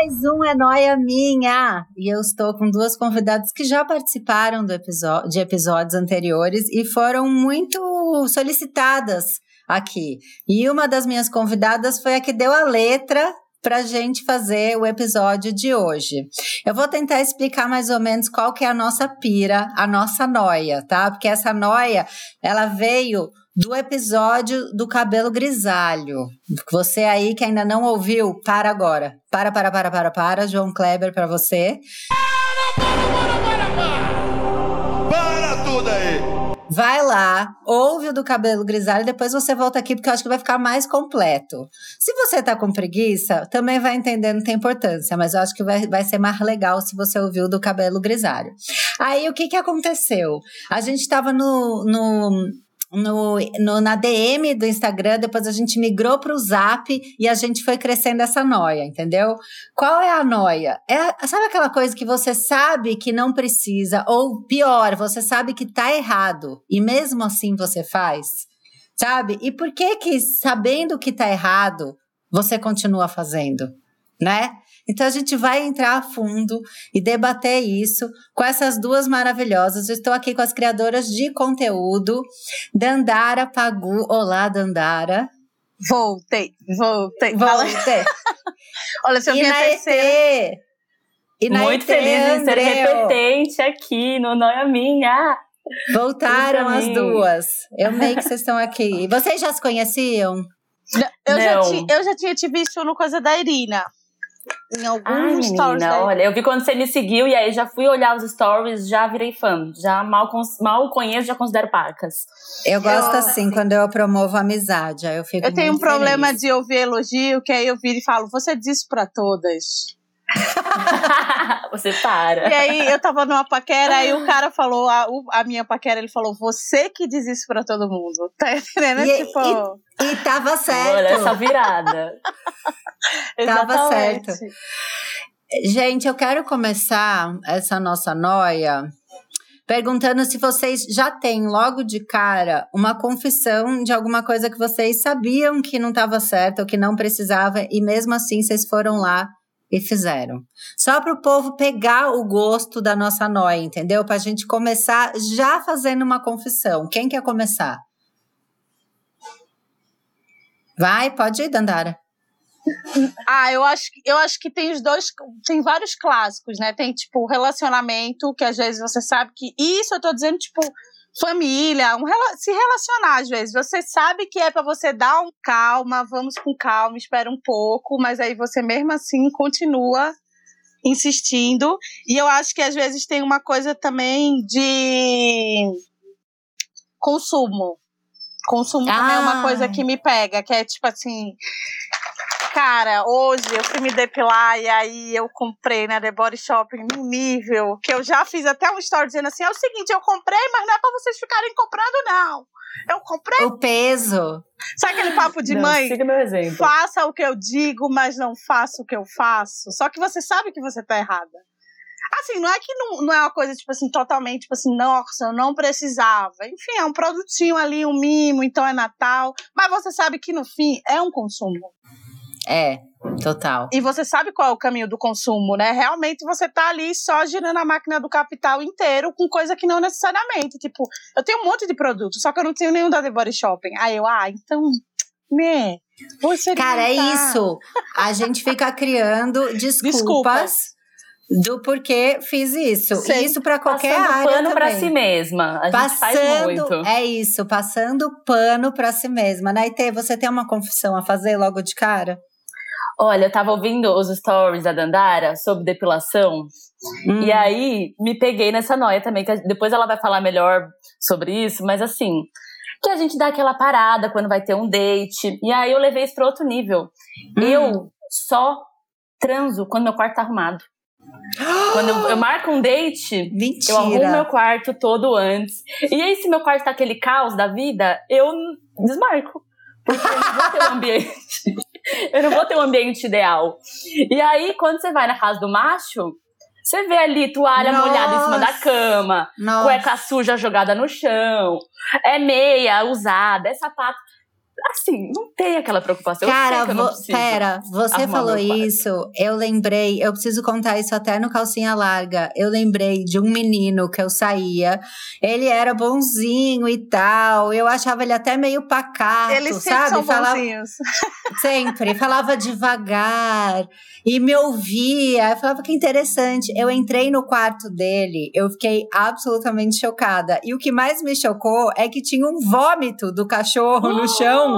Mais um é noia minha! E eu estou com duas convidadas que já participaram episódio, de episódios anteriores e foram muito solicitadas aqui. E uma das minhas convidadas foi a que deu a letra para gente fazer o episódio de hoje. Eu vou tentar explicar mais ou menos qual que é a nossa pira, a nossa noia, tá? Porque essa noia, ela veio do episódio do cabelo grisalho. Você aí que ainda não ouviu, para agora. Para, para, para, para, para. João Kleber para você. Para, para, para, para, para! Para tudo aí! Vai lá, ouve o do cabelo grisalho, depois você volta aqui, porque eu acho que vai ficar mais completo. Se você tá com preguiça, também vai entender, não tem importância, mas eu acho que vai, vai ser mais legal se você ouviu do cabelo grisalho. Aí, o que que aconteceu? A gente tava no, no no, no, na DM do Instagram, depois a gente migrou para o Zap e a gente foi crescendo essa noia, entendeu? Qual é a noia? É, sabe aquela coisa que você sabe que não precisa, ou pior, você sabe que tá errado e mesmo assim você faz? Sabe? E por que que sabendo que tá errado, você continua fazendo, né? Então a gente vai entrar a fundo e debater isso com essas duas maravilhosas. Eu estou aqui com as criadoras de conteúdo, Dandara Pagu. Olá, Dandara. Voltei, voltei. Voltei. Olha, se eu vinha terceira. E na Muito ET, feliz de ser repetente aqui no Noia Minha. Voltaram as duas. Eu amei que vocês estão aqui. Vocês já se conheciam? Eu já, Não. ti, eu já tinha te visto no coisa da Irina. Em alguns Ai, stories menina, olha, eu vi quando você me seguiu e aí já fui olhar os stories, já virei fã. Já mal, mal conheço, já considero pacas. Eu gosto Eu- assim, quando eu promovo a amizade. Aí eu fico Eu tenho um muito problema feliz. de ouvir elogio, que aí eu viro e falo, você disse pra todas. você para. E aí eu tava numa paquera, aí o cara falou, a, a minha paquera, ele falou, você que diz isso pra todo mundo. Tá entendendo? E- tipo, E tava certo. Olha essa virada. tava certo. Gente, eu quero começar essa nossa noia perguntando se vocês já têm logo de cara uma confissão de alguma coisa que vocês sabiam que não estava certo ou que não precisava e mesmo assim vocês foram lá e fizeram. Só para o povo pegar o gosto da nossa noia, entendeu? Para a gente começar já fazendo uma confissão. Quem quer começar? Vai, pode ir, Dandara. Ah, eu acho, eu acho que tem os dois, tem vários clássicos, né? Tem, tipo, relacionamento, que às vezes você sabe que. Isso eu tô dizendo, tipo, família, um, se relacionar às vezes. Você sabe que é pra você dar um calma, vamos com calma, espera um pouco, mas aí você mesmo assim continua insistindo. E eu acho que às vezes tem uma coisa também de consumo. Consumo também é uma Ah. coisa que me pega, que é tipo assim. Cara, hoje eu fui me depilar e aí eu comprei na The Body Shopping num nível que eu já fiz até um story dizendo assim: é o seguinte, eu comprei, mas não é pra vocês ficarem comprando, não. Eu comprei. O peso. Sabe aquele papo de Não, mãe? Siga meu exemplo. Faça o que eu digo, mas não faça o que eu faço. Só que você sabe que você tá errada. Assim, não é que não, não é uma coisa, tipo assim, totalmente, tipo assim, nossa, eu não precisava. Enfim, é um produtinho ali, um mimo, então é Natal. Mas você sabe que no fim é um consumo. É, total. E você sabe qual é o caminho do consumo, né? Realmente você tá ali só girando a máquina do capital inteiro com coisa que não necessariamente. Tipo, eu tenho um monte de produto, só que eu não tenho nenhum da The Body Shopping. Aí eu, ah, então, né? Você Cara, é tá- isso. A gente fica criando desculpas, Desculpas. do porquê fiz isso. Sei. E isso pra qualquer Passando área pano pra também. si mesma. A gente faz muito. Passando, é isso, passando pano pra si mesma. Naitê, você tem uma confissão a fazer logo de cara? Olha, eu tava ouvindo os stories da Dandara sobre depilação. Hum. E aí, me peguei nessa noia também. Que depois ela vai falar melhor sobre isso. Mas assim, que a gente dá aquela parada quando vai ter um date. E aí, eu levei isso pra outro nível. Hum. Eu só transo quando meu quarto tá arrumado. Quando eu, eu marco um date, Mentira. eu arrumo meu quarto todo antes. E aí, se meu quarto tá aquele caos da vida, eu desmarco. Porque eu não vou ter um ambiente. eu não vou ter um ambiente ideal. E aí, quando você vai na casa do macho, você vê ali toalha Nossa. molhada em cima da cama, Nossa. cueca suja jogada no chão, é meia usada, é sapato. Assim, não tem aquela preocupação. eu sei Cara, que eu vo- pera, você falou isso, eu lembrei, eu preciso contar isso até no calcinha larga. Eu lembrei de um menino que eu saía, ele era bonzinho e tal, eu achava ele até meio pacato, Eles sempre sabe? são Falava bonzinhos. sempre, falava devagar e me ouvia. Eu falava que interessante. Eu entrei no quarto dele, eu fiquei absolutamente chocada. E o que mais me chocou é que tinha um vômito do cachorro no chão.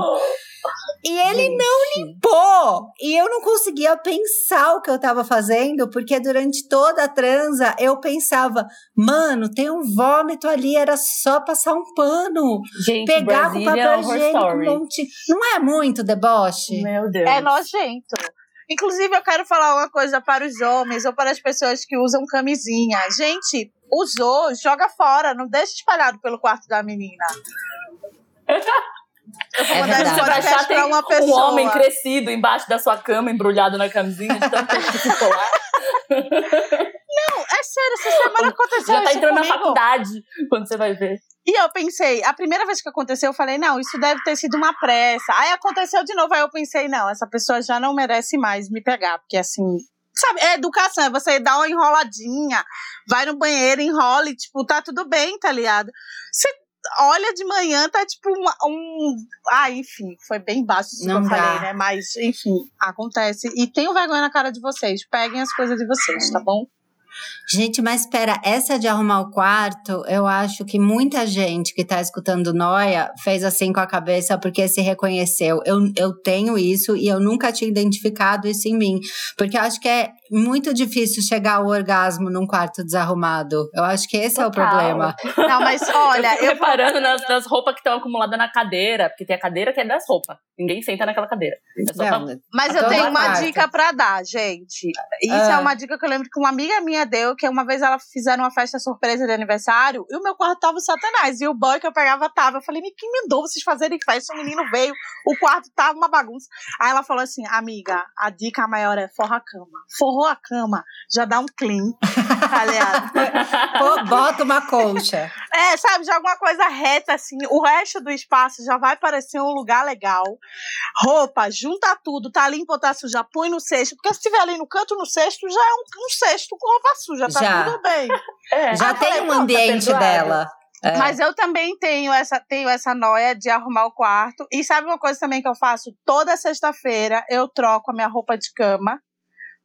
E ele não limpou! E eu não conseguia pensar o que eu tava fazendo, porque durante toda a transa eu pensava, mano, tem um vômito ali, era só passar um pano. Gente, Pegar com papel Horror higiênico, Story. monte. Não é muito deboche? Meu Deus. É nojento. Inclusive, eu quero falar uma coisa para os homens ou para as pessoas que usam camisinha. Gente, usou, joga fora, não deixa espalhado pelo quarto da menina. Eu vou É mandar verdade. Você vai podcast achar tem pra uma um pessoa. homem crescido embaixo da sua cama, embrulhado na camisinha, de tanto que ficou lá. Não, é sério, essa semana aconteceu Já tá entrando na comigo. faculdade quando você vai ver. E eu pensei, a primeira vez que aconteceu, eu falei, não, isso deve ter sido uma pressa. Aí aconteceu de novo, aí eu pensei, não, essa pessoa já não merece mais me pegar, porque assim. Sabe, é educação, é você dar uma enroladinha, vai no banheiro, enrola e, tipo, tá tudo bem, tá ligado? Você olha de manhã, tá tipo uma- um. Ah, enfim, foi bem baixo isso Não que eu dá. falei, né? Mas, enfim, acontece. E tenho vergonha na cara de vocês. Peguem as coisas de vocês, tá bom? Gente, mas espera, essa de arrumar o quarto, eu acho que muita gente que tá escutando Noia fez assim com a cabeça porque se reconheceu. Eu, eu tenho isso e eu nunca tinha identificado isso em mim. Porque eu acho que é muito difícil chegar ao orgasmo num quarto desarrumado. Eu acho que esse é o Total. problema. Não, mas olha, eu eu reparando nas, nas roupas que estão acumuladas na cadeira, porque tem a cadeira que é das roupas. Ninguém senta naquela cadeira. É só pra- Não, Mas A eu tenho uma parte. dica pra dar, gente. Isso Ah. é uma dica que eu lembro que uma amiga minha deu, que uma vez ela fizeram uma festa surpresa de aniversário e o meu quarto tava satanás. E o boy que eu pegava tava. Eu falei, "Me- quem mandou vocês fazerem festa? O menino veio, o quarto tava uma bagunça. Aí ela falou assim, amiga, a dica maior é forra a cama. Forrou a cama, já dá um clean, tá ligado? Pô, bota uma colcha. É, sabe, já alguma coisa reta, assim. O resto do espaço já vai parecer um lugar legal. Roupa, junta tudo, tá limpo ou tá suja, põe no cesto. Porque se tiver ali no canto, no cesto, já é um, um cesto com roupa suja, tá Já. tudo bem. É. Já Ah, tem falei, um tá ambiente perdoado. dela. É. Mas eu também tenho essa, tenho essa noia de arrumar o quarto. E sabe uma coisa também que eu faço? Toda sexta-feira eu troco a minha roupa de cama.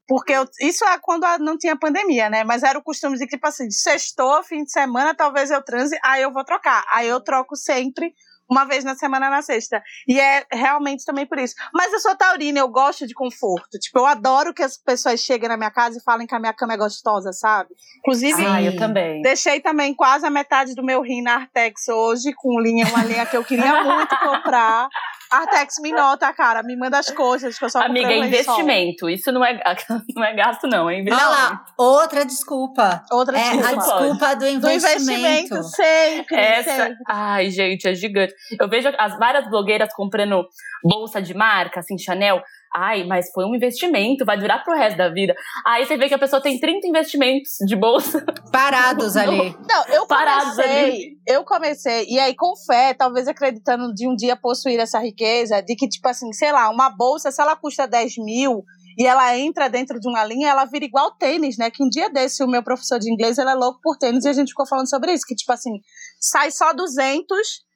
Porque eu- isso é quando não tinha pandemia, né? Mas era o costume de, tipo assim, sextou, fim de semana, talvez eu transe, aí eu vou trocar. Aí eu troco sempre, uma vez na semana na sexta. E é realmente também por isso. Mas eu sou taurina, eu gosto de conforto. Tipo, eu adoro que as pessoas cheguem na minha casa e falem que a minha cama é gostosa, sabe? Inclusive, Ah, eu também. Deixei também quase a metade do meu rim na Artex hoje, com linha, uma linha que eu queria muito comprar. Artex me nota, cara, me manda as coisas que eu só Amiga, é investimento. Isso não é, não é gasto, não. É Olha lá, outra desculpa. Outra É a desculpa. desculpa do Do investimento. investimento, sempre, Essa, sempre. ai, gente, é gigante. Eu vejo as várias blogueiras comprando bolsa de marca, assim, Chanel. Ai, mas foi um investimento, vai durar pro resto da vida. Aí você vê que a pessoa tem 30 investimentos de bolsa. Parados ali. Não, eu Parados comecei, eu comecei, e aí com fé, talvez acreditando de um dia possuir essa riqueza, de que, tipo assim, sei lá, uma bolsa, se ela custa 10 mil e ela entra dentro de uma linha, ela vira igual tênis, né? Que um dia desse, o meu professor de inglês, ele é louco por tênis, e a gente ficou falando sobre isso, que, tipo assim, sai só 200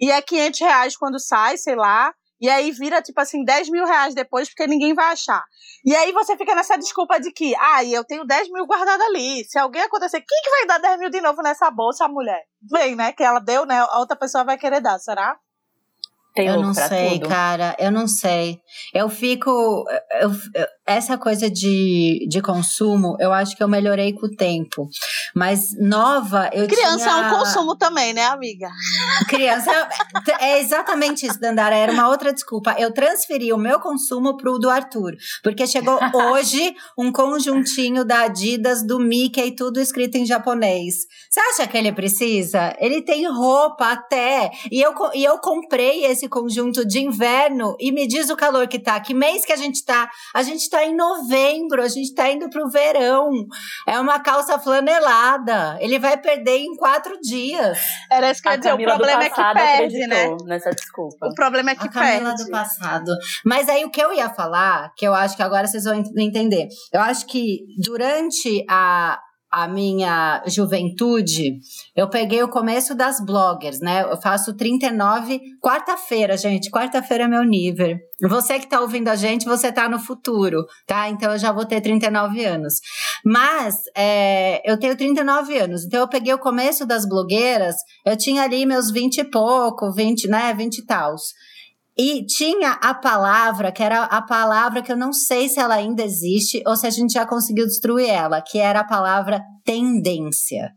e é 500 reais quando sai, sei lá, e aí vira, tipo assim, 10 mil reais depois, porque ninguém vai achar. E aí você fica nessa desculpa de que, ah, eu tenho 10 mil guardado ali. Se alguém acontecer, quem que vai dar 10 mil de novo nessa bolsa, a mulher? Vem, né? Que ela deu, né? A outra pessoa vai querer dar, será? Tem eu não sei, tudo. cara. Eu não sei. Eu fico. eu- eu- essa coisa de, de consumo, eu acho que eu melhorei com o tempo. Mas nova, eu Criança tinha. é um consumo também, né, amiga? Criança. É exatamente isso, Dandara. Era uma outra desculpa. Eu transferi o meu consumo pro do Arthur. Porque chegou hoje um conjuntinho da Adidas, do Mickey, tudo escrito em japonês. Você acha que ele precisa? Ele tem roupa até. E eu, e eu comprei esse conjunto de inverno e me diz o calor que tá. Que mês que a gente tá? A gente tá em novembro, a gente tá indo pro verão. É uma calça flanelada. Ele vai perder em quatro dias. Era isso que eu ia dizer. O problema é que perde, né? nessa desculpa. O problema é que a Camila perde. do passado. Mas aí o que eu ia falar, que eu acho que agora vocês vão ent- entender. Eu acho que durante a, a minha juventude, eu peguei o começo das bloggers, né? Eu faço 39 quarta-feira, gente. Quarta-feira é meu nível. Você que tá ouvindo a gente, você tá no futuro, tá? Então eu já vou ter 39 anos. Mas é, eu tenho 39 anos, então eu peguei o começo das blogueiras, eu tinha ali meus 20 e pouco, 20, né? 20 e tals. E tinha a palavra, que era a palavra que eu não sei se ela ainda existe ou se a gente já conseguiu destruir ela, que era a palavra tendência.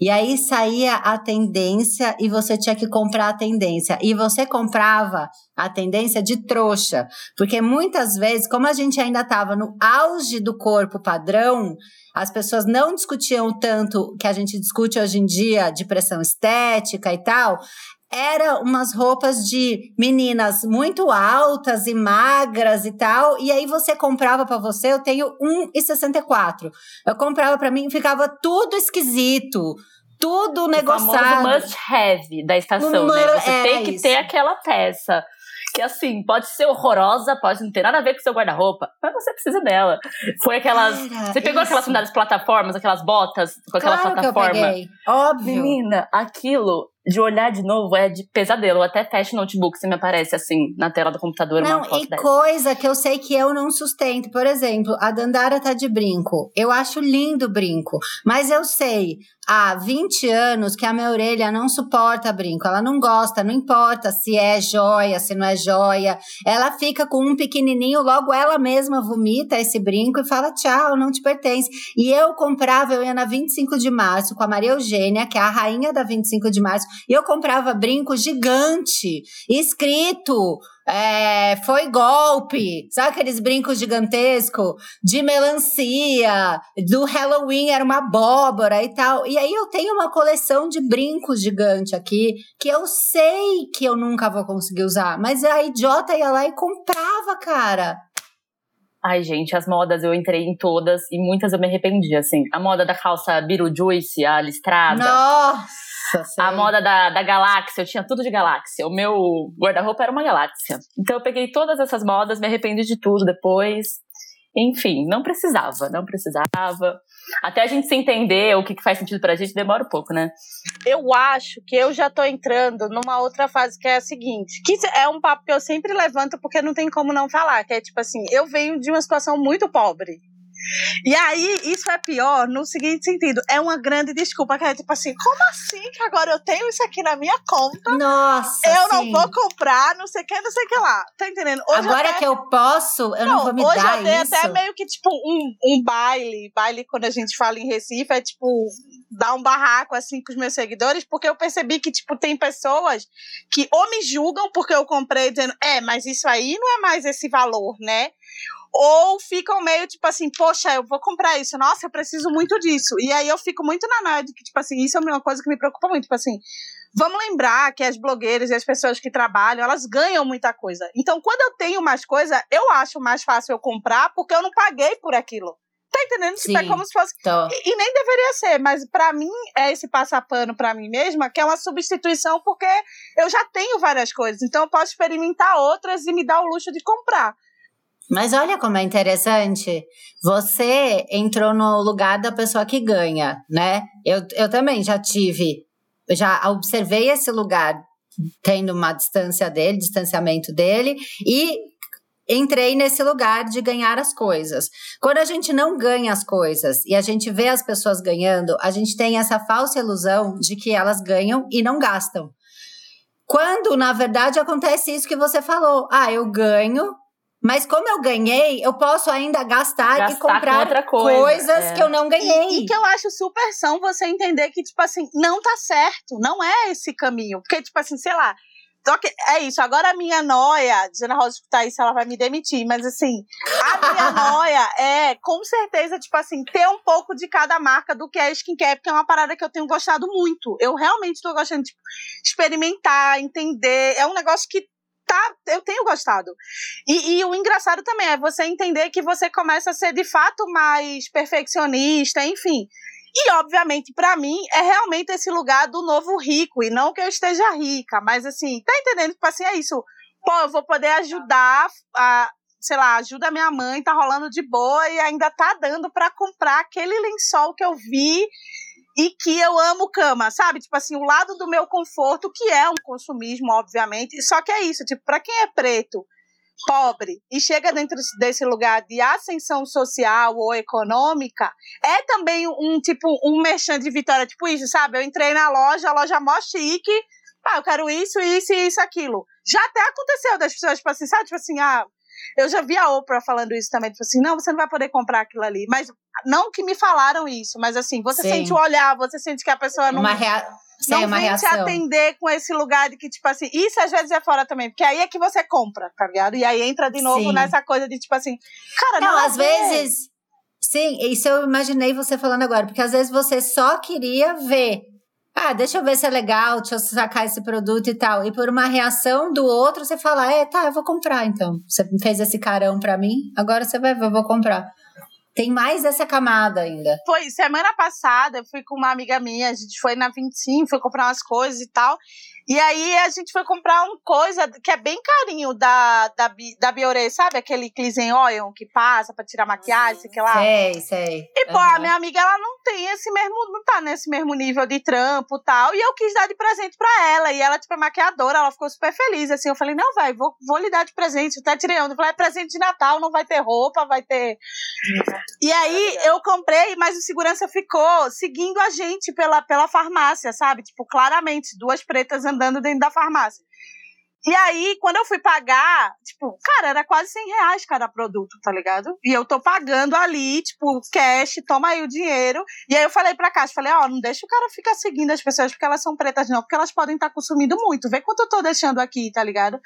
E aí saía a tendência e você tinha que comprar a tendência. E você comprava a tendência de trouxa. Porque muitas vezes, como a gente ainda estava no auge do corpo padrão, as pessoas não discutiam tanto que a gente discute hoje em dia de pressão estética e tal. Era umas roupas de meninas muito altas e magras e tal. E aí você comprava para você, eu tenho 1,64. Eu comprava para mim ficava tudo esquisito. Tudo O negociado. famoso must have da estação, Um né? Você é tem que isso. ter aquela peça. Que assim, pode ser horrorosa, pode não ter nada a ver com seu guarda-roupa, mas você precisa dela. Foi aquelas. Era Você pegou aquelas isso. sandálias plataformas, aquelas botas com aquela claro que eu plataforma? peguei. Óbvio. Menina, aquilo de olhar de novo é de pesadelo. Eu até fecho o notebook se me aparece assim na tela do computador Não, e dessa. coisa que eu sei que eu não sustento. Por exemplo, a Dandara tá de brinco. Eu acho lindo o brinco. Mas eu sei há 20 anos que a minha orelha não suporta brinco. Ela não gosta, não importa se é joia, se não é joia. Ela fica com um pequenininho, logo ela mesma vomita esse brinco e fala tchau, não te pertence. E eu comprava, eu ia na 25 de março com a Maria Eugênia, que é a rainha da 25 de março, e eu comprava brinco gigante, escrito é, foi golpe, sabe aqueles brincos gigantescos de melancia, do Halloween era uma abóbora e tal. E aí eu tenho uma coleção de brincos gigante aqui que eu sei que eu nunca vou conseguir usar, mas a idiota ia lá e comprava, cara. Ai, gente, as modas eu entrei em todas e muitas eu me arrependi, assim. A moda da calça Beetlejuice, a listrada. Nossa, sei. A moda da, da galáxia, eu tinha tudo de galáxia. O meu guarda-roupa era uma galáxia. Então eu peguei todas essas modas, me arrependi de tudo depois. Enfim, não precisava, não precisava. Até a gente se entender o que, que faz sentido pra gente demora um pouco, né? Eu acho que eu já tô entrando numa outra fase que é a seguinte, que é um papo que eu sempre levanto porque não tem como não falar, que é tipo assim, eu venho de uma situação muito pobre. E aí, isso é pior no seguinte sentido, é uma grande desculpa, que é tipo assim, como assim que agora eu tenho isso aqui na minha conta? Nossa, eu não sim. vou comprar, não sei o que, não sei o que lá. Tá entendendo? Hoje Agora até- que eu posso, eu não, vou me hoje dar eu dei isso. até meio que tipo um, um baile. Baile, quando a gente fala em Recife, é tipo dar um barraco assim com os meus seguidores, porque eu percebi que, tipo, tem pessoas que ou me julgam porque eu comprei dizendo, é, mas isso aí não é mais esse valor, né? Ou ficam meio tipo assim, poxa, eu vou comprar isso, nossa, eu preciso muito disso. E aí eu fico muito na de que, tipo assim, isso é uma coisa que me preocupa muito. Tipo assim, vamos lembrar que as blogueiras e as pessoas que trabalham, elas ganham muita coisa. Então, quando eu tenho mais coisa, eu acho mais fácil eu comprar porque eu não paguei por aquilo. Tá entendendo? Tipo, é Sim. como se fosse. E, e nem deveria ser, mas pra mim é esse passapano pra mim mesma, que é uma substituição, porque eu já tenho várias coisas. Então eu posso experimentar outras e me dar o luxo de comprar. Mas olha como é interessante. Você entrou no lugar da pessoa que ganha, né? Eu, eu também já tive, já observei esse lugar tendo uma distância dele, distanciamento dele, e entrei nesse lugar de ganhar as coisas. Quando a gente não ganha as coisas e a gente vê as pessoas ganhando, a gente tem essa falsa ilusão de que elas ganham e não gastam. Quando, na verdade, acontece isso que você falou. Ah, eu ganho, mas como eu ganhei, eu posso ainda gastar, Gastar e comprar com outra coisa, coisas é. que eu não ganhei. E, e que eu acho super são você entender que, tipo assim, não tá certo, não é esse caminho. Porque, tipo assim, sei lá. Só que é isso, agora a minha noia, dizendo a Rosa escutar isso, ela vai me demitir, mas assim, a minha noia é, com certeza, tipo assim, ter um pouco de cada marca do que é skincare, porque é uma parada que eu tenho gostado muito. Eu realmente tô gostando de tipo, experimentar, entender. É um negócio que tá, eu tenho gostado. E, e o engraçado também é você entender que você começa a ser de fato mais perfeccionista, enfim. E, obviamente, pra mim, é realmente esse lugar do novo rico. E não que eu esteja rica, mas assim, tá entendendo? Tipo assim, é isso. Pô, eu vou poder ajudar a. Sei lá, ajuda minha mãe, tá rolando de boa e ainda tá dando pra comprar aquele lençol que eu vi e que eu amo cama, sabe? Tipo assim, o lado do meu conforto, que é um consumismo, obviamente. Só que é isso, tipo, pra quem é preto, pobre e chega dentro desse lugar de ascensão social ou econômica, é também um tipo um merchan de vitória, tipo isso, sabe? Eu entrei na loja, a loja mó chique, ah, eu quero isso, isso e isso, aquilo. Já até aconteceu das pessoas, tipo assim, sabe? Tipo assim, ah, eu já vi a Oprah falando isso também, tipo assim, não, você não vai poder comprar aquilo ali. Mas não que me falaram isso, mas assim, você Sim. sente o olhar, você sente que a pessoa não Uma, rea... Sim, não uma vem reação. te atender com esse lugar de que, tipo assim, isso às vezes é fora também, porque aí é que você compra, tá ligado? E aí entra de novo Sim. nessa coisa de, tipo assim, cara, Não, nada a às vezes. Sim, isso eu imaginei você falando agora, porque às vezes você só queria ver. Ah, deixa eu ver se é legal, deixa eu sacar esse produto e tal. E por uma reação do outro, você fala: É, tá, eu vou comprar então. Você fez esse carão pra mim, agora você vai ver, eu vou comprar. Tem mais essa camada ainda. Foi semana passada, eu fui com uma amiga minha, a gente foi na 25, foi comprar umas coisas e tal. E aí a gente foi comprar uma coisa que é bem carinho da, da, da Bioré, sabe? Aquele cleansing oil que passa pra tirar maquiagem, sei que lá. Sei, sei. E, pô, a Aham. minha amiga, ela não tem esse mesmo, não tá nesse mesmo nível de trampo e tal. E eu quis dar de presente pra ela. E ela, tipo, é maquiadora, ela ficou super feliz. Assim, eu falei, não, vai, vou, vou lhe dar de presente. Eu até tirei onda. Eu falei, é presente de Natal, não vai ter roupa, vai ter. E aí eu comprei, mas o segurança ficou seguindo a gente pela, pela farmácia, sabe? Tipo, claramente, duas pretas andando dentro da farmácia. E aí, quando eu fui pagar, tipo, cara, era quase 100 reais cada produto, tá ligado? E eu tô pagando ali, tipo, cash, toma aí o dinheiro. E aí eu falei pra Caixa, falei, ó, não deixa o cara ficar seguindo as pessoas porque elas são pretas não, porque elas podem estar consumindo muito. Vê quanto eu tô deixando aqui, tá ligado?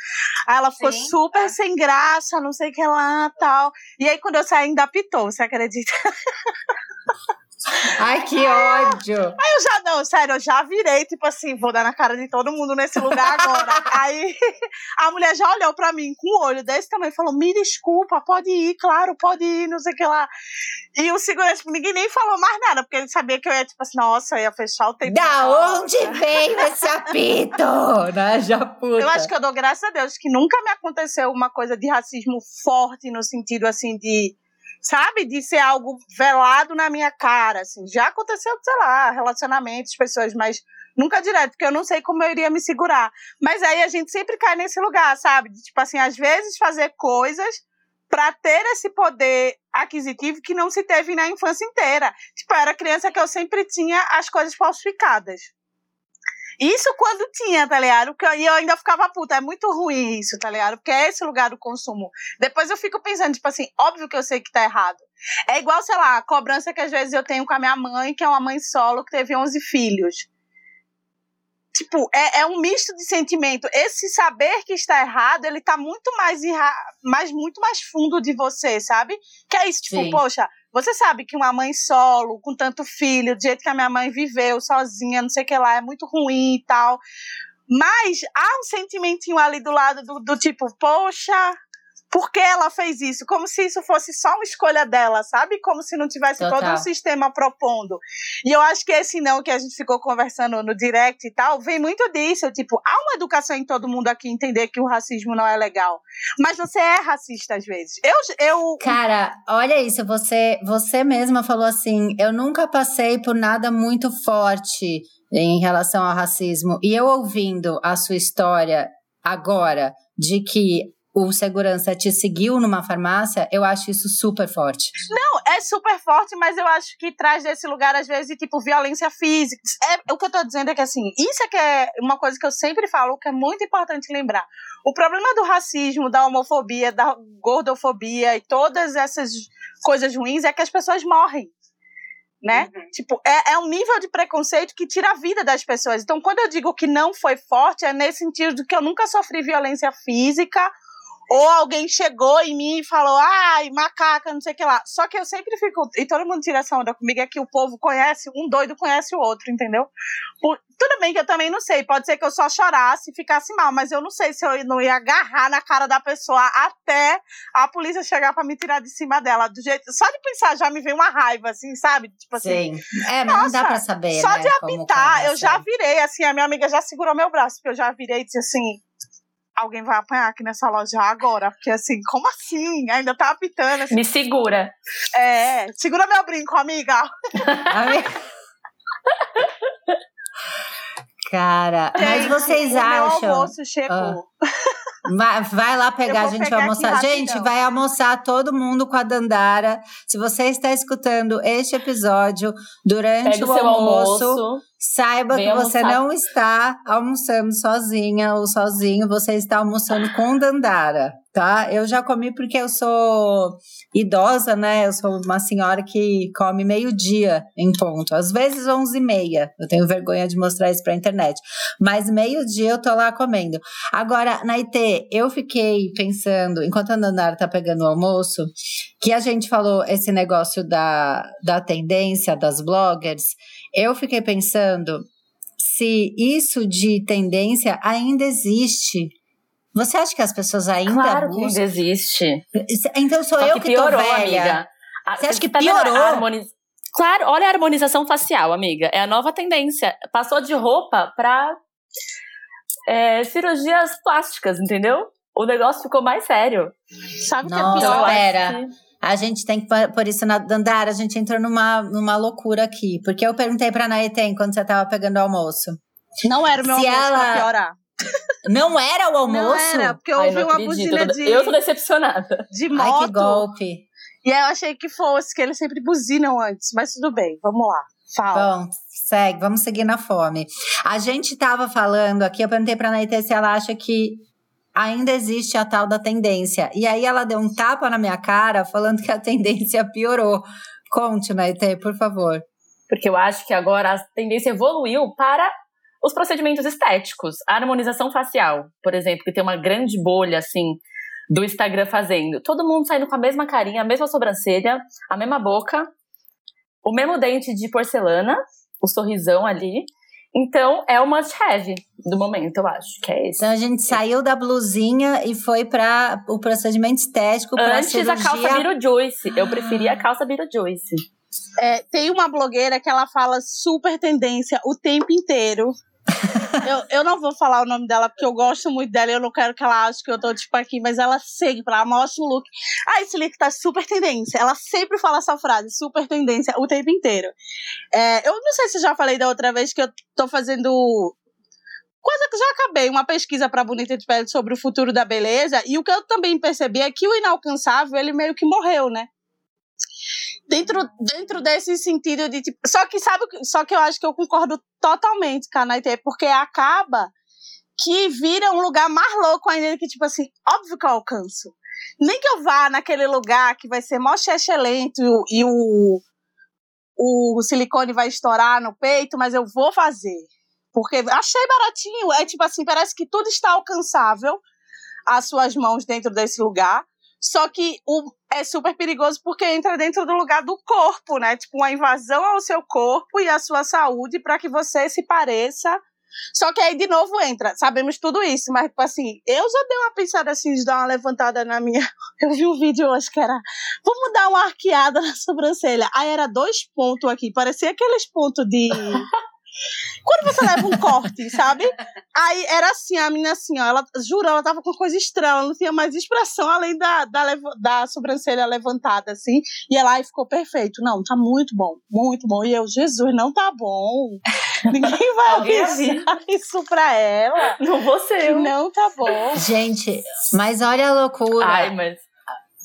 Aí ela ficou Sim. super sem graça, não sei o que lá, tal. E aí quando eu saí ainda apitou, você acredita? Ai, que ódio! Eu já, não, sério, eu já virei, tipo assim, vou dar na cara de todo mundo nesse lugar agora. Aí a mulher já olhou pra mim com um olho desse e falou: me desculpa, pode ir, claro, pode ir, não sei o que lá. E o segurança, tipo, ninguém nem falou mais nada, porque ele sabia que eu ia, tipo assim, nossa, eu ia fechar o tempo. Da onde veio esse apito? Né, já puta. Eu acho que eu dou graças a Deus que nunca me aconteceu uma coisa de racismo forte no sentido assim de, sabe, de ser algo velado na minha cara, assim. Já aconteceu, sei lá, relacionamentos, pessoas, mas nunca direto, porque eu não sei como eu iria me segurar. Mas aí a gente sempre cai nesse lugar, sabe? De, tipo assim, às vezes fazer coisas para ter esse poder aquisitivo que não se teve na infância inteira. Tipo, eu era criança que eu sempre tinha as coisas falsificadas. Isso quando tinha, tá ligado? Porque eu- E eu ainda ficava puta. É muito ruim isso, tá ligado? Porque é esse lugar do consumo. Depois eu fico pensando, tipo assim, óbvio que eu sei que tá errado. É igual, sei lá, a cobrança que às vezes eu tenho com a minha mãe, que é uma mãe solo que teve 11 filhos. Tipo, é, é um misto de sentimento. Esse saber que está errado, ele tá muito mais, mais muito mais fundo de você, sabe? Que é isso, tipo, Sim. poxa, você sabe que uma mãe solo, com tanto filho, do jeito que a minha mãe viveu, sozinha, não sei o que lá, é muito ruim e tal. Mas há um sentimentinho ali do lado do, do tipo, poxa, por que ela fez isso? Como se isso fosse só uma escolha dela, sabe? Como se não tivesse todo Total. um sistema propondo. E eu acho que esse não que a gente ficou conversando no direct e tal, vem muito disso. Tipo, há uma educação em todo mundo aqui entender que o racismo não é legal. Mas você é racista às vezes. Eu, eu Cara, olha isso, você, você mesma falou assim: eu nunca passei por nada muito forte em relação ao racismo. E eu ouvindo a sua história agora, de que o segurança te seguiu numa farmácia, eu acho isso super forte. Não, é super forte, mas eu acho que traz desse lugar, às vezes, tipo, violência física. É, o que eu tô dizendo é que, assim, isso é que é uma coisa que eu sempre falo, que é muito importante lembrar. O problema do racismo, da homofobia, da gordofobia e todas essas coisas ruins é que as pessoas morrem. Né? Uhum. Tipo, é, é um nível de preconceito que tira a vida das pessoas. Então, quando eu digo que não foi forte, é nesse sentido de que eu nunca sofri violência física ou alguém chegou em mim e falou, ai, macaca, não sei o que lá. Só que eu sempre fico. E todo mundo tira essa onda comigo, é que o povo conhece, um doido conhece o outro, entendeu? Por, tudo bem que eu também não sei. Pode ser que eu só chorasse e ficasse mal, mas eu não sei se eu não ia agarrar na cara da pessoa até a polícia chegar para me tirar de cima dela. Do jeito. Só de pensar já me vem uma raiva, assim, sabe? Tipo assim. Sim. É, mas nossa, não dá pra saber. Só né, de apitar, eu já virei, assim, a minha amiga já segurou meu braço, porque eu já virei e disse assim alguém vai apanhar aqui nessa loja agora. Porque assim, como assim? Ainda tá apitando. Assim. Me segura. É, segura meu brinco, amiga. Cara, mas vocês acham. Meu almoço chegou. Ah. Vai, vai lá pegar, a gente vai almoçar. Gente, vai almoçar todo mundo com a Dandara. Se você está escutando este episódio durante Pega o almoço, almoço, saiba que você almoçar. não está almoçando sozinha ou sozinho, você está almoçando com Dandara tá? Eu já comi porque eu sou idosa, né? Eu sou uma senhora que come meio-dia em ponto. Às vezes onze e meia. Eu tenho vergonha de mostrar isso pra internet. Mas meio-dia eu tô lá comendo. Agora, na IT, eu fiquei pensando, enquanto a Nandara tá pegando o almoço, que a gente falou esse negócio da, da tendência das bloggers. Eu fiquei pensando se isso de tendência ainda existe você acha que as pessoas ainda claro buscam? que ainda existe. Então sou Só eu que, piorou, tô velha. Amiga. Você acha que tá piorou? Harmoniz... Claro, olha a harmonização facial, amiga. É a nova tendência. Passou de roupa pra é, cirurgias plásticas, entendeu? O negócio ficou mais sério. Sabe o que é pior? Pera. Que... A gente tem que, por isso, na Dandara, a gente entrou numa, numa loucura aqui. Porque eu perguntei pra Naeten quando você tava pegando o almoço. Não era o meu se almoço ela... pra piorar. Não era o almoço? Não era, porque eu ouvi uma buzina de. Eu tô decepcionada. De moto. Ai, que golpe. E aí eu achei que fosse, que eles sempre buzinam antes. Mas tudo bem, vamos lá. Fala. Bom, segue, vamos seguir na fome. A gente tava falando aqui, eu perguntei pra Naite se ela acha que ainda existe a tal da tendência. E aí ela deu um tapa na minha cara falando que a tendência piorou. Conte, Naite, por favor. Porque eu acho que agora a tendência evoluiu para os procedimentos estéticos, a harmonização facial, por exemplo, que tem uma grande bolha assim do Instagram fazendo. Todo mundo saindo com a mesma carinha, a mesma sobrancelha, a mesma boca, o mesmo dente de porcelana, o sorrisão ali. Então, é o must-have do momento, eu acho, que é esse. Então, a gente saiu da blusinha e foi para o procedimento estético para Antes cirurgia... a calça Beetlejuice. Eu preferia a calça Beetlejuice. É, tem uma blogueira que ela fala super tendência o tempo inteiro eu, eu não vou falar o nome dela porque eu gosto muito dela e eu não quero que ela ache que eu tô tipo aqui, mas ela sempre, ela mostra o look. Ah, esse look tá super tendência. Ela sempre fala essa frase, super tendência, o tempo inteiro. É, eu não sei se já falei da outra vez que eu tô fazendo coisa que já acabei, uma pesquisa para Bonita de Pele sobre o futuro da beleza, e o que eu também percebi é que o inalcançável, ele meio que morreu, né? Dentro, dentro desse sentido de tipo. Só que sabe, só que eu acho que eu concordo totalmente com a Naite, porque acaba que vira um lugar mais louco ainda que, tipo assim, óbvio que eu alcanço. Nem que eu vá naquele lugar que vai ser mó excelente e, e o, o silicone vai estourar no peito, mas eu vou fazer. Porque achei baratinho. É tipo assim, parece que tudo está alcançável às suas mãos dentro desse lugar. Só que o, é super perigoso porque entra dentro do lugar do corpo, né? Tipo, uma invasão ao seu corpo e à sua saúde para que você se pareça. Só que aí, de novo, entra. Sabemos tudo isso, mas, tipo assim, eu já dei uma pensada assim, de dar uma levantada na minha. Eu vi um vídeo hoje que era. Vamos dar uma arqueada na sobrancelha. Aí era dois pontos aqui, parecia aqueles pontos de. Quando você leva um corte, sabe? Aí era assim, a menina assim, ó, ela jurou, ela tava com coisa estranha, ela não tinha mais expressão além da, da, da sobrancelha levantada, assim. E ela aí ficou perfeito. Não, tá muito bom, muito bom. E eu, Jesus, não tá bom. Ninguém vai avisar isso pra ela. Não vou ser. Não tá bom. Gente, mas olha a loucura. Ai, mas.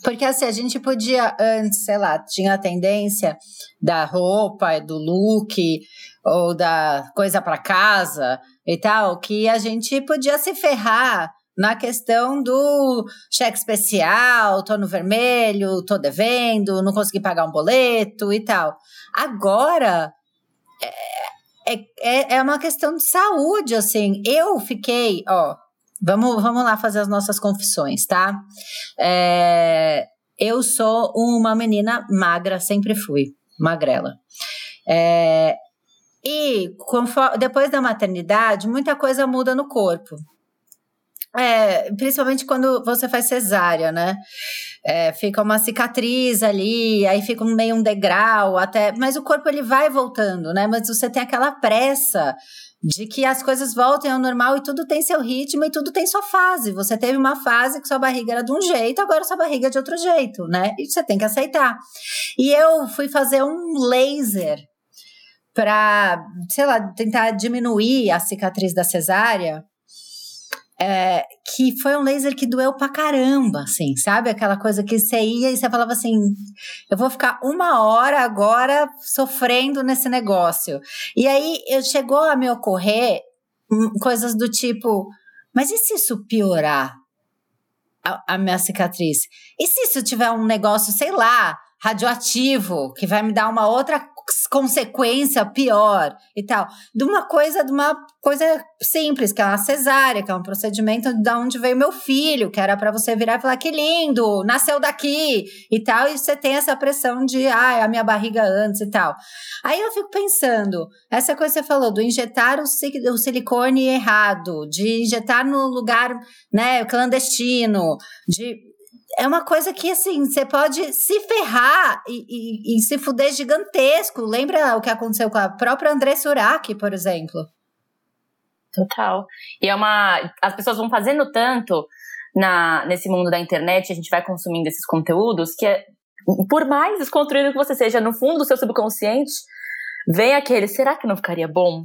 Porque assim, a gente podia antes, sei lá, tinha a tendência da roupa, do look, ou da coisa para casa e tal, que a gente podia se ferrar na questão do cheque especial, tô no vermelho, tô devendo, não consegui pagar um boleto e tal. Agora é, é, é uma questão de saúde, assim. Eu fiquei, ó, Vamos, vamos lá fazer as nossas confissões, tá? É, eu sou uma menina magra, sempre fui, magrela. É, e conforme, depois da maternidade, muita coisa muda no corpo. É, principalmente quando você faz cesárea, né? É, fica uma cicatriz ali, aí fica meio um degrau, até. Mas o corpo ele vai voltando, né? Mas você tem aquela pressa de que as coisas voltem ao normal e tudo tem seu ritmo e tudo tem sua fase. Você teve uma fase que sua barriga era de um jeito, agora sua barriga é de outro jeito, né? E você tem que aceitar. E eu fui fazer um laser para, sei lá, tentar diminuir a cicatriz da cesárea é, que foi um laser que doeu pra caramba, assim, sabe? Aquela coisa que você ia e você falava assim: eu vou ficar uma hora agora sofrendo nesse negócio. E aí eu, chegou a me ocorrer coisas do tipo: mas e se isso piorar a, a minha cicatriz? E se isso tiver um negócio, sei lá, radioativo, que vai me dar uma outra consequência pior e tal. De uma coisa, de uma coisa simples, que é uma cesárea, que é um procedimento de onde veio meu filho, que era para você virar e falar que lindo, nasceu daqui e tal, e você tem essa pressão de, ah, a minha barriga antes e tal. Aí eu fico pensando, essa coisa que você falou, do injetar o, silicone errado, de injetar no lugar, né, clandestino, de é uma coisa que, assim, você pode se ferrar e, e, e, se fuder gigantesco. Lembra o que aconteceu com a própria André Surak, por exemplo? Total. E é uma. As pessoas vão fazendo tanto na, nesse mundo da internet, a gente vai consumindo esses conteúdos, que é, por mais desconstruído que você seja, no fundo do seu subconsciente, vem aquele, será que não ficaria bom?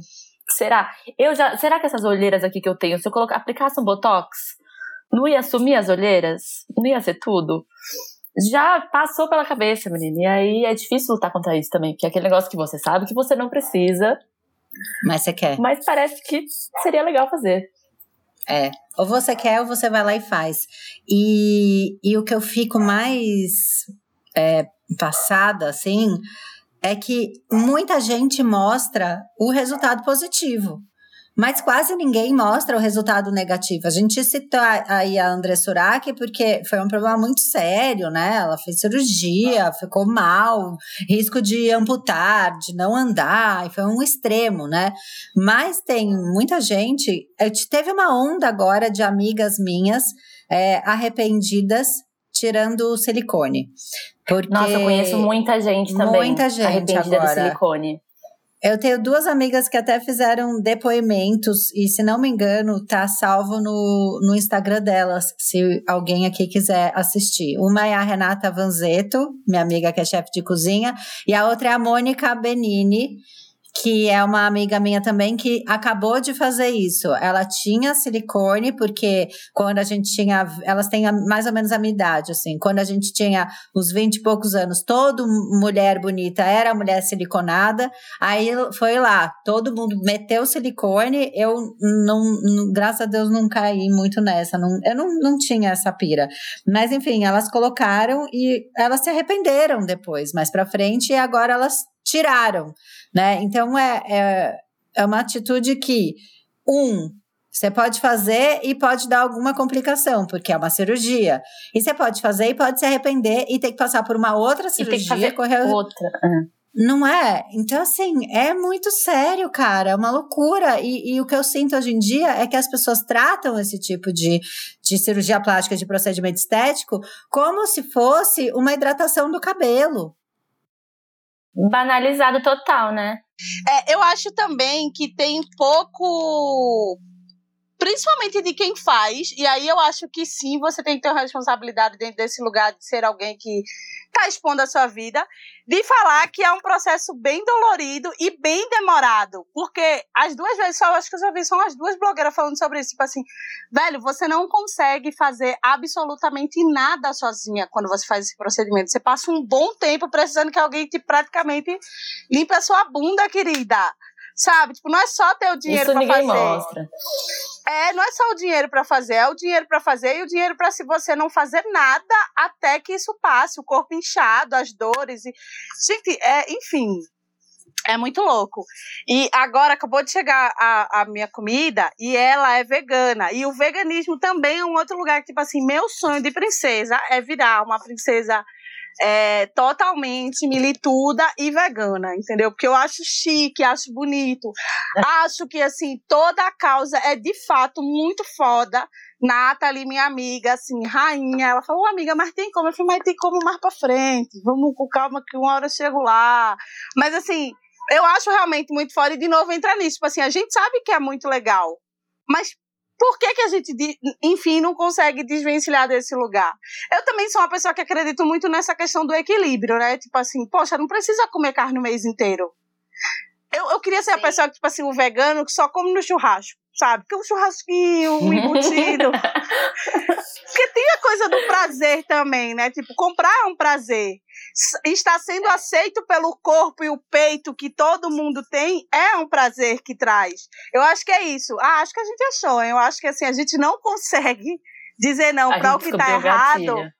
Será? Eu já, será que essas olheiras aqui que eu tenho, se eu colocar, aplicasse um botox, não ia assumir as olheiras? Não ia ser tudo? Já passou pela cabeça, menina. E aí é difícil lutar contra isso também, porque é aquele negócio que você sabe que você não precisa. Mas você quer. Mas parece que seria legal fazer. É. Ou você quer ou você vai lá e faz. E, e o que eu fico mais é, passada, assim, é que muita gente mostra o resultado positivo. Mas quase ninguém mostra o resultado negativo. A gente citou aí a André Surak porque foi um problema muito sério, né? Ela fez cirurgia, ficou mal, risco de amputar, de não andar, e foi um extremo, né? Mas tem muita gente. Teve uma onda agora de amigas minhas é, arrependidas tirando o silicone. Porque Nossa, eu conheço muita gente também. Muita gente arrependida agora. do silicone. Eu tenho duas amigas que até fizeram depoimentos, e se não me engano, tá salvo no, no Instagram delas, se alguém aqui quiser assistir. Uma é a Renata Vanzeto, minha amiga que é chefe de cozinha, e a outra é a Mônica Benini, que é uma amiga minha também que acabou de fazer isso. Ela tinha silicone, porque quando a gente tinha. Elas têm mais ou menos a minha idade, assim. Quando a gente tinha os 20 e poucos anos, toda mulher bonita era mulher siliconada. Aí foi lá, todo mundo meteu silicone. Eu não, graças a Deus, não caí muito nessa. Não, eu não, não tinha essa pira. Mas enfim, elas colocaram e elas se arrependeram depois, mais pra frente, e agora elas tiraram, né? Então é, é, é uma atitude que, um, você pode fazer e pode dar alguma complicação, porque é uma cirurgia. E você pode fazer e pode se arrepender e ter que passar por uma outra cirurgia. E tem que fazer correr... outra. Não é? Então, assim, é muito sério, cara. É uma loucura. E, e, o que eu sinto hoje em dia é que as pessoas tratam esse tipo de, de cirurgia plástica, de procedimento estético, como se fosse uma hidratação do cabelo. Banalizado total, né? É, eu acho também que tem pouco. Principalmente de quem faz, e aí eu acho que sim, você tem que ter uma responsabilidade dentro desse lugar de ser alguém que está expondo a sua vida, de falar que é um processo bem dolorido e bem demorado. Porque as duas vezes, só acho que eu já vi são as duas blogueiras falando sobre isso. Tipo assim, velho, você não consegue fazer absolutamente nada sozinha quando você faz esse procedimento. Você passa um bom tempo precisando que alguém te praticamente limpe a sua bunda, querida. Sabe? Tipo, não é só ter o dinheiro ninguém fazer. mostra. É, não é só o dinheiro para fazer, é o dinheiro para fazer e o dinheiro para se você não fazer nada até que isso passe, o corpo inchado, as dores e gente, é, enfim, é muito louco. E agora acabou de chegar a, a minha comida e ela é vegana. E o veganismo também é um outro lugar que, tipo assim, meu sonho de princesa é virar uma princesa é, totalmente milituda e vegana, entendeu? Porque eu acho chique, acho bonito, acho que assim toda a causa é de fato muito foda. Nathalie, minha amiga, assim, rainha, ela falou, amiga, mas tem como? Eu falei, mas tem como mais pra frente, vamos com calma que uma hora eu chego lá. Mas assim, eu acho realmente muito foda e de novo entra nisso, tipo assim, a gente sabe que é muito legal, mas por que, que a gente, enfim, não consegue desvencilhar desse lugar? Eu também sou uma pessoa que acredito muito nessa questão do equilíbrio, né? Tipo assim, poxa, não precisa comer carne o mês inteiro. Eu, eu queria ser a Sim. pessoa que, tipo assim, o vegano que só come no churrasco, sabe? Que um churrasquinho, um embutido. Porque tem a coisa do prazer também, né? Tipo, comprar é um prazer. Estar sendo aceito pelo corpo e o peito que todo mundo tem é um prazer que traz. Eu acho que é isso. Ah, acho que a gente achou. hein? Eu acho que assim, a gente não consegue dizer não A para o que tá o errado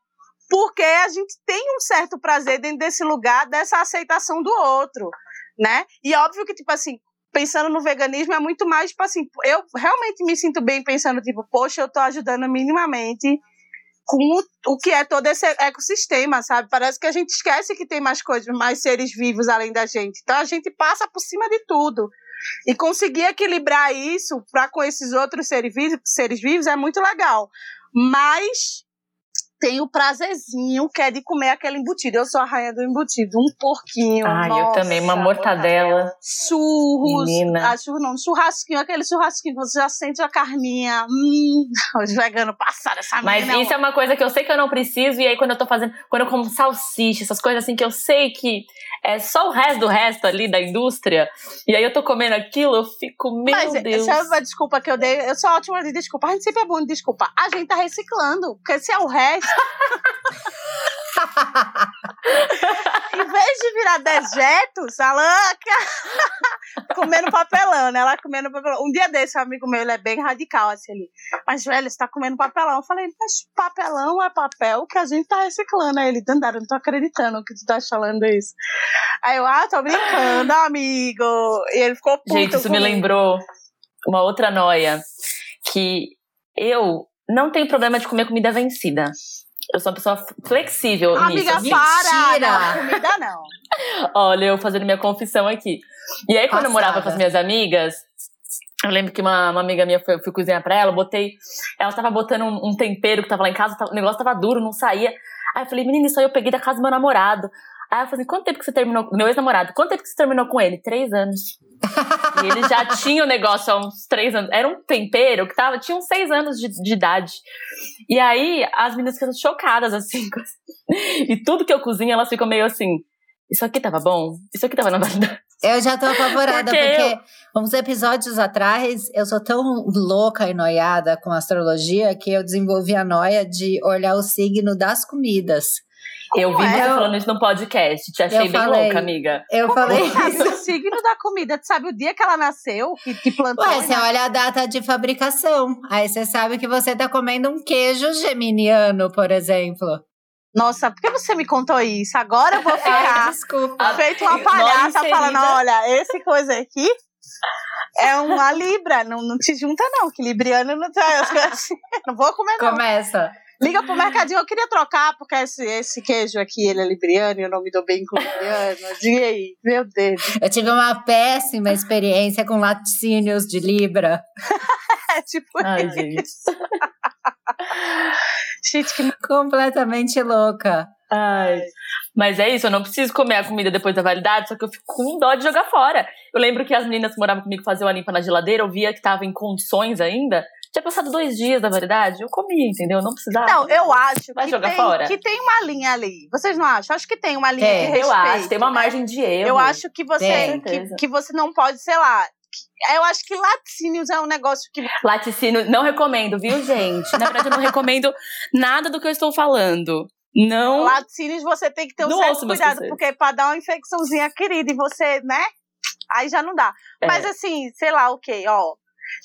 porque a gente tem um certo prazer dentro desse lugar, dessa aceitação do outro, né? E óbvio que, tipo assim, pensando no veganismo é muito mais, tipo assim, eu realmente me sinto bem pensando, tipo, poxa, eu tô ajudando minimamente com o, o que é todo esse ecossistema, sabe? Parece que a gente esquece que tem mais coisas, mais seres vivos além da gente. Então a gente passa por cima de tudo. E conseguir equilibrar isso para com esses outros seres vivos, seres vivos é muito legal. Mas tem o prazerzinho que é de comer aquele embutido. Eu sou a rainha do embutido. Um porquinho. Ai, eu também, uma mortadela. Churros. Menina. Ah, churro não, churrasquinho, aquele churrasquinho que você já sente a carninha. Hum, os veganos passaram essa Mas menina. isso é uma coisa que eu sei que eu não preciso, e aí quando eu tô fazendo, quando eu como salsicha, essas coisas assim que eu sei que é só o resto do resto ali da indústria, e aí eu tô comendo aquilo, eu fico, meu Mas Deus. essa é uma desculpa que eu dei. Eu sou ótima de desculpa. A gente sempre é bom de desculpa. A gente tá reciclando. Porque se é o resto. Em vez de virar dejetos, a Lanca comendo papelão, né? Ela comendo papelão. Um dia desse, um amigo meu, ele é bem radical, assim, ele. Mas, velho, você tá comendo papelão. Eu falei, mas papelão é papel que a gente tá reciclando. Aí ele, Dandara, não tô acreditando que tu tá falando isso. Aí eu, ah, tô brincando, amigo. E ele ficou puto Gente, isso me comigo. lembrou uma outra noia, que eu não tenho problema de comer comida vencida. Eu sou uma pessoa flexível nisso. Amiga, assim. para! Mentira! Não, comida não. Olha, eu fazendo minha confissão aqui. E aí, quando eu morava Passada. com as minhas amigas, eu lembro que uma, uma amiga minha foi, eu fui cozinhar pra ela, eu botei. Ela tava botando um, um tempero que tava lá em casa, o negócio tava duro, não saía. Aí eu falei, menina, isso aí eu peguei da casa do meu namorado. Aí eu falei, assim, quanto tempo que você terminou? Meu ex-namorado, quanto tempo que você terminou com ele? Três anos. E ele já tinha o negócio há uns três anos. Era um tempero que tava, tinha uns seis anos de, de idade. E aí as meninas ficam chocadas, assim. e tudo que eu cozinho, elas ficam meio assim. Isso aqui tava bom? Isso aqui tava na validade? Eu já tô apavorada, Porque porque, uns episódios atrás eu sou tão louca e noiada com astrologia que eu desenvolvi a noia de olhar o signo das comidas. Eu vi é? você Eu- falando isso no podcast. Te achei Eu bem falei. louca, amiga. Eu falei Sabe isso. o signo da comida? Tu sabe o dia que ela nasceu? Que te plantou? Ué, e você olha a data de fabricação. Aí você sabe que você tá comendo um queijo geminiano, por exemplo. Nossa, por que você me contou isso? Agora eu vou Ai, ficar desculpa. feito uma palhaça falando: olha, esse coisa aqui é uma Libra. Não, não te junta, não, que Libriano não tá. assim, Não vou comer, não. Começa. Liga pro mercadinho, eu queria trocar, porque esse, esse queijo aqui, ele é Libriano e eu não me dou bem com Libriano. Diga aí, meu Deus. Eu tive uma péssima experiência com laticínios de Libra. É tipo Ai, isso. gente. Gente, que Completamente louca. Ai. Mas é isso, eu não preciso comer a comida depois da validade, só que eu fico com dó de jogar fora. Eu lembro que as meninas que moravam comigo faziam a limpa na geladeira, eu via que tava em condições ainda. Tinha passado dois dias da validade, eu comia, entendeu? Eu não precisava. Não, eu acho Vai que jogar tem, fora? que tem uma linha ali. Vocês não acham? Acho que tem uma linha Tem, de respeito. eu acho, tem uma né? margem de erro. Eu acho que você, que, que você não pode, sei lá. Eu acho que laticínios é um negócio que. Laticínio, não recomendo, viu, gente? Na verdade, eu não recomendo nada do que eu estou falando. Não. Laticínios você tem que ter um Não certo cuidado, porque pra dar uma infecçãozinha querida e você, né? Aí já não dá. É. Mas assim, sei lá o quê, ó.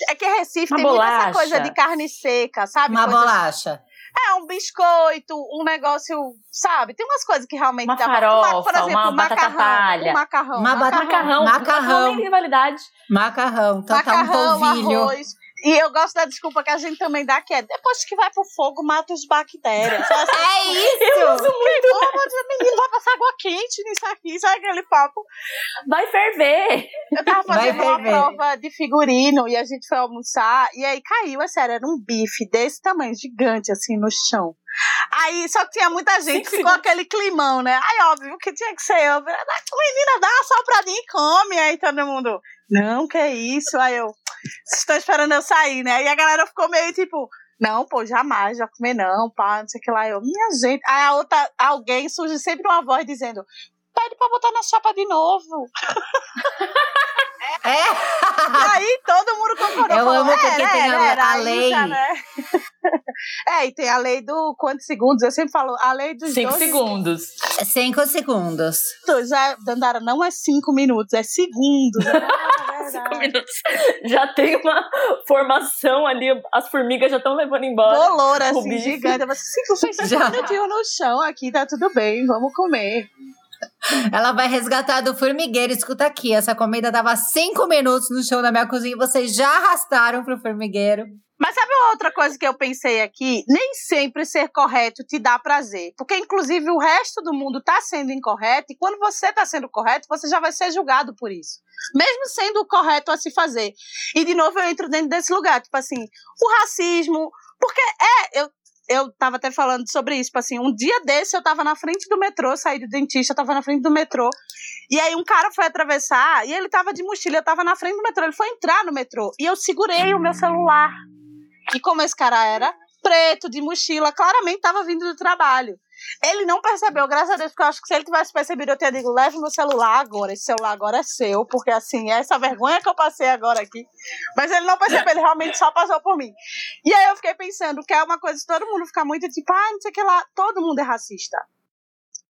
É que Recife Uma tem muita essa bolacha. coisa de carne seca, sabe? Uma Coisa- bolacha. É, um biscoito, um negócio, sabe? Tem umas coisas que realmente Uma dá pra- farofa, por exemplo, uma um macarrão, palha. Um macarrão. Uma Macarrão. Macarrão. Macarrão. Então tá um macarrão, polvilho. arroz. E eu gosto da desculpa que a gente também dá, que é depois que vai pro fogo, mata os bactérias. Assim, É isso! Eu uso muito. De Deus, menino, vai passar água quente nisso aqui, sabe aquele papo? Vai ferver. Eu tava fazendo uma prova de figurino e a gente foi almoçar e aí caiu, é sério, era um bife desse tamanho, gigante, assim, no chão. Aí, só que tinha muita gente, Cinco ficou segundos. aquele climão, né? Aí, óbvio que tinha que ser eu. Menina, dá uma sopradinha e come. Aí todo mundo, não, que é isso? Aí eu, estão esperando eu sair, né? E a galera ficou meio tipo, não, pô, jamais, já comer não, pá, não sei o que lá. Eu, minha gente. Aí a outra, alguém surge sempre uma voz dizendo, pede pra botar na chapa de novo. É. E aí todo mundo concordou. Eu falou, amo porque era, tem a- era, era, a lei. né? É, e tem a lei do quantos segundos? Eu sempre falo, a lei dos Cinco dois segundos. Cinco segundos. minutos. Já, Dandara, não é cinco minutos, é segundos. Ah, Cinco minutos. Já tem uma formação ali, as formigas já estão levando embora. Bolora, O assim, bife. gigante. Eu falei, cinco, minutinhos no chão aqui, tá tudo bem, vamos comer. Ela vai resgatar do formigueiro. Escuta aqui, essa comida dava cinco minutos no chão da minha cozinha e vocês já arrastaram pro formigueiro. Mas sabe uma outra coisa que eu pensei aqui? Nem sempre ser correto te dá prazer. Porque, inclusive, o resto do mundo tá sendo incorreto, e quando você tá sendo correto, você já vai ser julgado por isso. Mesmo sendo o correto a se fazer. E, de novo, eu entro dentro desse lugar. Tipo assim, o racismo. Porque é. Eu, eu tava até falando sobre isso. Tipo assim, um dia desse eu tava na frente do metrô, saí do dentista, eu tava na frente do metrô. E aí um cara foi atravessar e ele tava de mochila, eu tava na frente do metrô. Ele foi entrar no metrô. E eu segurei o meu celular. E como esse cara era preto, de mochila, claramente estava vindo do trabalho. Ele não percebeu, graças a Deus, porque eu acho que se ele tivesse percebido, eu teria dito, leve meu celular agora, esse celular agora é seu, porque assim, é essa vergonha que eu passei agora aqui. Mas ele não percebeu, ele realmente só passou por mim. E aí eu fiquei pensando, que é uma coisa que todo mundo fica muito tipo, ah, não sei o que lá, todo mundo é racista.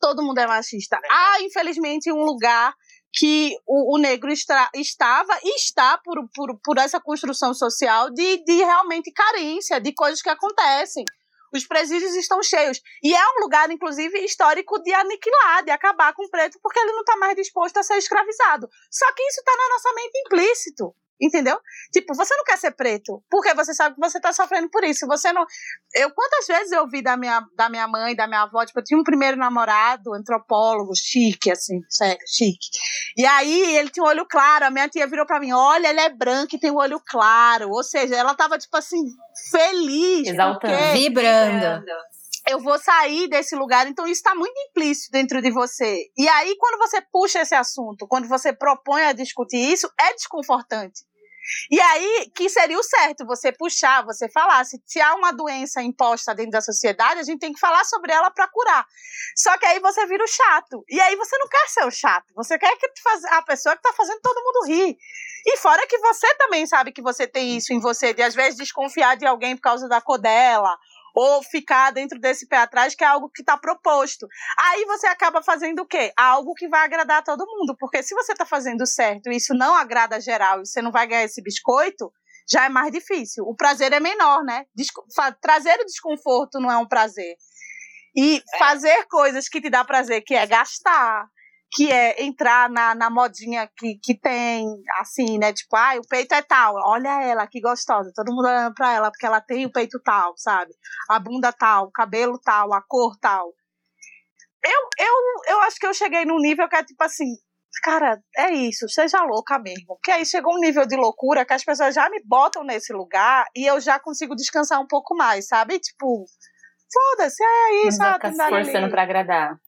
Todo mundo é machista. Há, infelizmente, um lugar que o, o negro estra- estava e está por, por, por essa construção social de, de realmente carência, de coisas que acontecem. Os presídios estão cheios. E é um lugar, inclusive, histórico de aniquilar, de acabar com o preto, porque ele não está mais disposto a ser escravizado. Só que isso está na nossa mente implícito. Entendeu? Tipo, você não quer ser preto, porque você sabe que você tá sofrendo por isso. Você não. Eu, quantas vezes eu ouvi da minha, da minha mãe, da minha avó, tipo, eu tinha um primeiro namorado, antropólogo, chique, assim, sério, chique. E aí ele tinha um olho claro, a minha tia virou pra mim: olha, ele é branco e tem um olho claro. Ou seja, ela tava, tipo assim, feliz. Exaltando. porque Vibrando. eu vou sair desse lugar, então isso está muito implícito dentro de você. E aí, quando você puxa esse assunto, quando você propõe a discutir isso, é desconfortante. E aí, que seria o certo, você puxar, você falar. Se, se há uma doença imposta dentro da sociedade, a gente tem que falar sobre ela para curar. Só que aí você vira o chato. E aí você não quer ser o chato. Você quer que a pessoa que tá fazendo todo mundo rir. E fora que você também sabe que você tem isso em você, de às vezes desconfiar de alguém por causa da cor dela, ou ficar dentro desse pé atrás, que é algo que está proposto. Aí você acaba fazendo o quê? Algo que vai agradar a todo mundo. Porque se você está fazendo certo e isso não agrada geral e você não vai ganhar esse biscoito, já é mais difícil. O prazer é menor, né? Desco- trazer o desconforto não é um prazer. E fazer coisas que te dá prazer, que é gastar, que é entrar na, na modinha que, que tem, assim, né? Tipo, ah, o peito é tal, olha ela, que gostosa. Todo mundo olhando pra ela, porque ela tem o peito tal, sabe? A bunda tal, o cabelo tal, a cor tal. Eu, eu, eu acho que eu cheguei num nível que é tipo assim, cara, é isso, seja louca mesmo. Porque aí chegou um nível de loucura que as pessoas já me botam nesse lugar e eu já consigo descansar um pouco mais, sabe? Tipo, foda-se, é isso. Não vai ah, ficar se ali. pra agradar.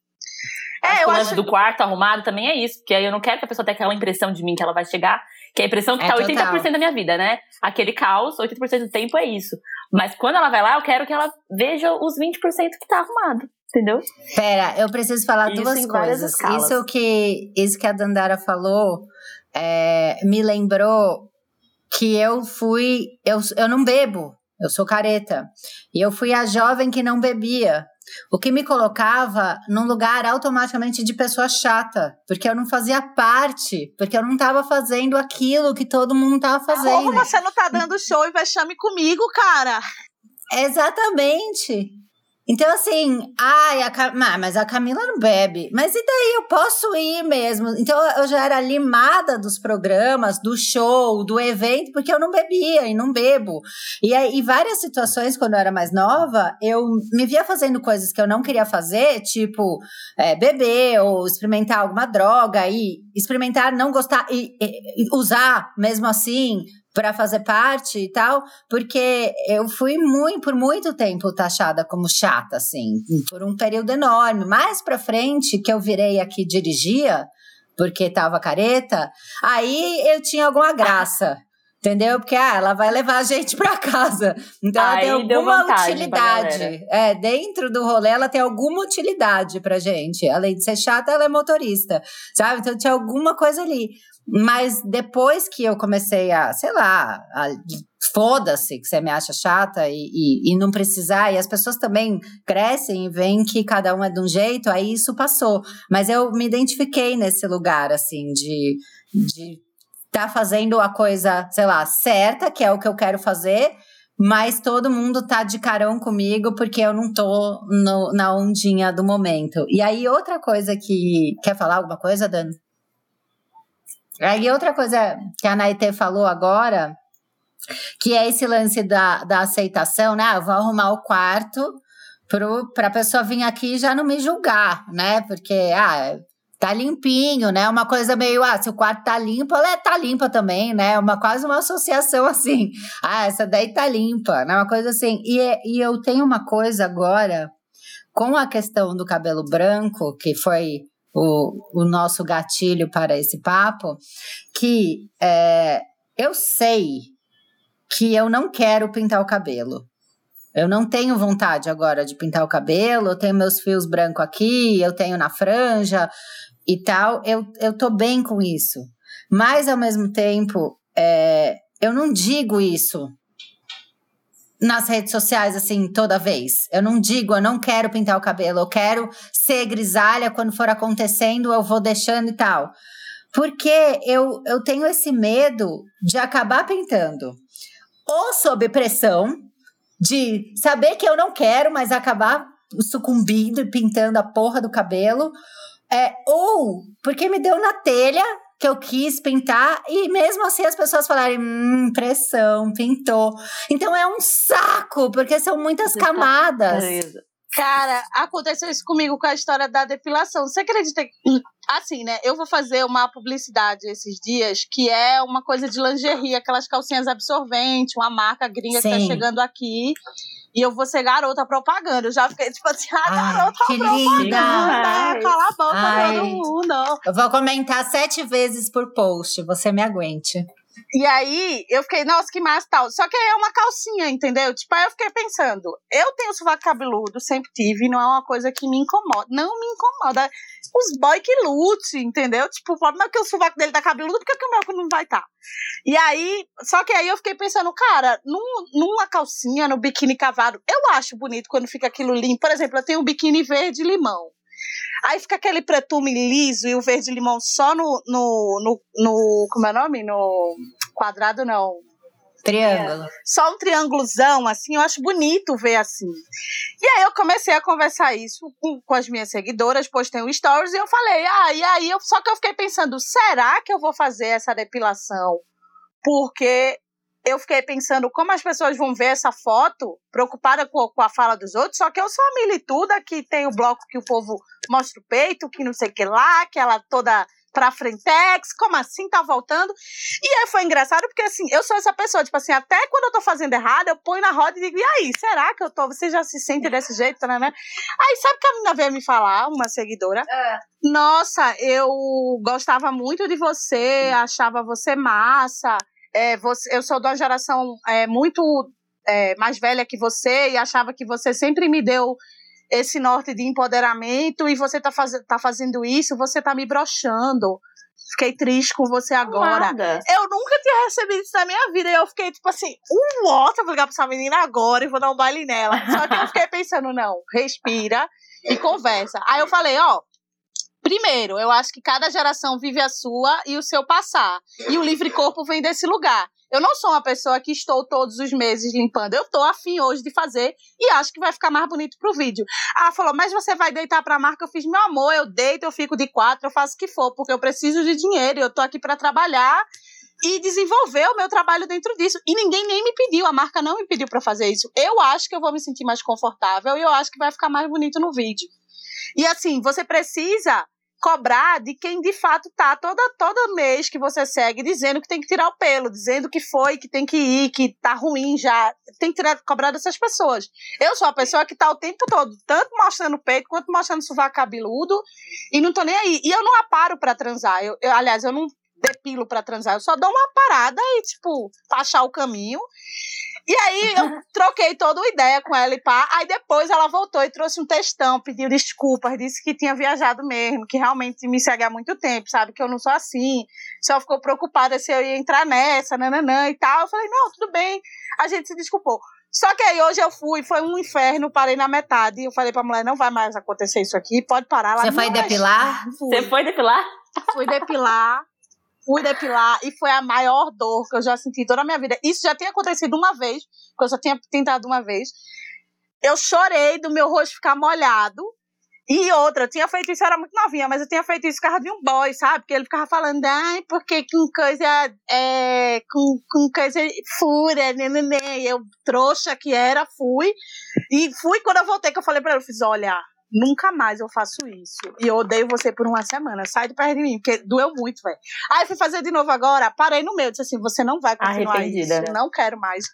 É, eu o acho do quarto arrumado também é isso, porque aí eu não quero que a pessoa tenha aquela impressão de mim que ela vai chegar, que é a impressão que É, tá total. 80% da minha vida, né? Aquele caos, 80% do tempo é isso. Mas quando ela vai lá, eu quero que ela veja os 20% que tá arrumado, entendeu? Pera, eu preciso falar Isso duas coisas. escalas. Isso que, isso que a Dandara falou é, me lembrou que eu fui. Eu, eu não bebo, eu sou careta. E eu fui a jovem que não bebia. O que me colocava num lugar automaticamente de pessoa chata, porque eu não fazia parte, porque eu não estava fazendo aquilo que todo mundo estava fazendo. Como você não tá dando show e vexame comigo, cara? Exatamente. Então, assim, ai, a mas a Camila não bebe. Mas e daí? Eu posso ir mesmo. Então, eu já era limada dos programas, do show, do evento, porque eu não bebia e não bebo. E aí, várias situações, quando eu era mais nova, eu me via fazendo coisas que eu não queria fazer, tipo é, beber ou experimentar alguma droga e experimentar não gostar e, e- e usar mesmo assim para fazer parte e tal, porque eu fui muito por muito tempo taxada como chata assim, por um período enorme. Mais para frente que eu virei aqui dirigia, porque tava careta, aí eu tinha alguma graça. Entendeu? Porque ah, ela vai levar a gente para casa. Então ela tem Aí alguma utilidade. É, dentro do rolê ela tem alguma utilidade pra gente. Além de ser chata, ela é motorista, sabe? Então tinha alguma coisa ali. Mas depois que eu comecei a, sei lá, a- foda-se que você me acha chata e, e, e não precisar, e as pessoas também crescem e veem que cada um é de um jeito, aí isso passou. Mas eu me identifiquei nesse lugar, assim, de. de tá fazendo a coisa, sei lá, certa, que é o que eu quero fazer, mas todo mundo tá de carão comigo porque eu não tô no- na ondinha do momento. E aí, outra coisa que. Quer falar alguma coisa, Dani? Aí, outra coisa que a Naite falou agora, que é esse lance da, da aceitação, né? Ah, eu vou arrumar o quarto para a pessoa vir aqui já não me julgar, né? Porque, ah, tá limpinho, né? Uma coisa meio, ah, se o quarto tá limpo, ela é- tá limpa também, né? Uma, quase uma associação assim. Ah, essa daí tá limpa, né? Uma coisa assim. E, é- e eu tenho uma coisa agora, com a questão do cabelo branco, que foi o, o nosso gatilho para esse papo, que é, eu sei que eu não quero pintar o cabelo. Eu não tenho vontade agora de pintar o cabelo, eu tenho meus fios brancos aqui, eu tenho na franja e tal. Eu, eu tô bem com isso. Mas, ao mesmo tempo, é, eu não digo isso nas redes sociais, assim, toda vez. Eu não digo, eu não quero pintar o cabelo, eu quero ser grisalha quando for acontecendo, eu vou deixando e tal. Porque eu, eu tenho esse medo de acabar pintando. Ou sob pressão, de saber que eu não quero, mas acabar sucumbindo e pintando a porra do cabelo. É, ou porque me deu na telha que eu quis pintar e mesmo assim as pessoas falarem, hum, pressão, pintou. Então é um saco, porque são muitas tá camadas. Cara, aconteceu isso comigo com a história da depilação. Você acredita que. Assim, né? Eu vou fazer uma publicidade esses dias que é uma coisa de lingerie, aquelas calcinhas absorventes, uma marca gringa que tá Sim. chegando aqui. E eu vou ser garota propaganda. Eu já fiquei tipo assim, ah, Ai, garota que propaganda. linda! Cala a boca, Ai. todo mundo. Eu vou comentar sete vezes por post, você me aguente. E aí, eu fiquei, nossa, que massa tal. Só que aí é uma calcinha, entendeu? Tipo, aí eu fiquei pensando, eu tenho sovaco cabeludo, sempre tive, não é uma coisa que me incomoda. Não me incomoda. Os boy que lute, entendeu? Tipo, problema é que o sovaco dele tá cabeludo, porque que o meu não vai estar? Tá? E aí, só que aí eu fiquei pensando, cara, num, numa calcinha, no biquíni cavado, eu acho bonito quando fica aquilo limpo. Por exemplo, eu tenho um biquíni verde-limão. Aí fica aquele pretume liso e o verde-limão só no, no, no, no. Como é o nome? No quadrado, não. Triângulo. Só um triângulozão, assim, eu acho bonito ver assim. E aí eu comecei a conversar isso com, com as minhas seguidoras, postei um stories e eu falei, ah, e aí eu, só que eu fiquei pensando, será que eu vou fazer essa depilação? Porque eu fiquei pensando como as pessoas vão ver essa foto, preocupada com, com a fala dos outros, só que eu sou a milituda que tem o bloco que o povo mostra o peito, que não sei o que lá, que ela toda pra Frentex, como assim tá voltando? E aí foi engraçado porque assim, eu sou essa pessoa, tipo assim, até quando eu tô fazendo errado, eu ponho na roda e digo, e aí, será que eu tô? Você já se sente desse jeito, né? né? Aí sabe que a menina veio me falar, uma seguidora? É. Nossa, eu gostava muito de você, achava você massa. É, você, eu sou de uma geração é, muito é, mais velha que você e achava que você sempre me deu esse norte de empoderamento e você tá, faz, tá fazendo isso, você tá me broxando. Fiquei triste com você agora. Nada. Eu nunca tinha recebido isso na minha vida. E eu fiquei, tipo assim, um what? Eu vou ligar pra essa menina agora e vou dar um baile nela. Só que eu fiquei pensando, não, respira e conversa. Aí eu falei, ó. Primeiro, eu acho que cada geração vive a sua e o seu passar. E o livre corpo vem desse lugar. Eu não sou uma pessoa que estou todos os meses limpando. Eu estou afim hoje de fazer e acho que vai ficar mais bonito pro vídeo. Ela falou, mas você vai deitar pra marca? Eu fiz, meu amor, eu deito, eu fico de quatro, eu faço o que for, porque eu preciso de dinheiro, eu tô aqui para trabalhar e desenvolver o meu trabalho dentro disso. E ninguém nem me pediu, a marca não me pediu para fazer isso. Eu acho que eu vou me sentir mais confortável e eu acho que vai ficar mais bonito no vídeo. E assim, você precisa cobrar de quem de fato tá toda todo mês que você segue dizendo que tem que tirar o pelo, dizendo que foi, que tem que ir, que tá ruim já. Tem que tirar, cobrar dessas pessoas. Eu sou a pessoa que tá o tempo todo, tanto mostrando o peito quanto mostrando o sovaco cabeludo, e não tô nem aí. E eu não aparo para transar. Eu, eu, aliás, eu não depilo para transar, eu só dou uma parada e, tipo, achar o caminho. E aí eu troquei toda a ideia com ela e pá. Aí depois ela voltou e trouxe um textão, pediu desculpas, disse que tinha viajado mesmo, que realmente me segue há muito tempo, sabe? Que eu não sou assim. Só ficou preocupada se eu ia entrar nessa, nananã e tal. Eu falei, não, tudo bem. A gente se desculpou. Só que aí hoje eu fui, foi um inferno, parei na metade. Eu falei pra mulher, não vai mais acontecer isso aqui, pode parar. Ela, Você foi depilar? Você foi depilar? fui depilar, fui depilar e foi a maior dor que eu já senti toda a minha vida. Isso já tinha acontecido uma vez, porque eu só tinha tentado uma vez. Eu chorei do meu rosto ficar molhado. E outra, eu tinha feito isso, eu era muito novinha, mas eu tinha feito isso por causa de um boy, sabe? Porque ele ficava falando, ai, porque com coisa, é, com, com coisa fura. E eu, trouxa que era, fui. E fui quando eu voltei, que eu falei pra ele, eu fiz, olha, nunca mais eu faço isso. E eu odeio você por uma semana, sai de perto de mim, porque doeu muito, velho. Aí fui fazer de novo agora, parei no meio, disse assim, você não vai continuar Arrependida. isso, não quero mais.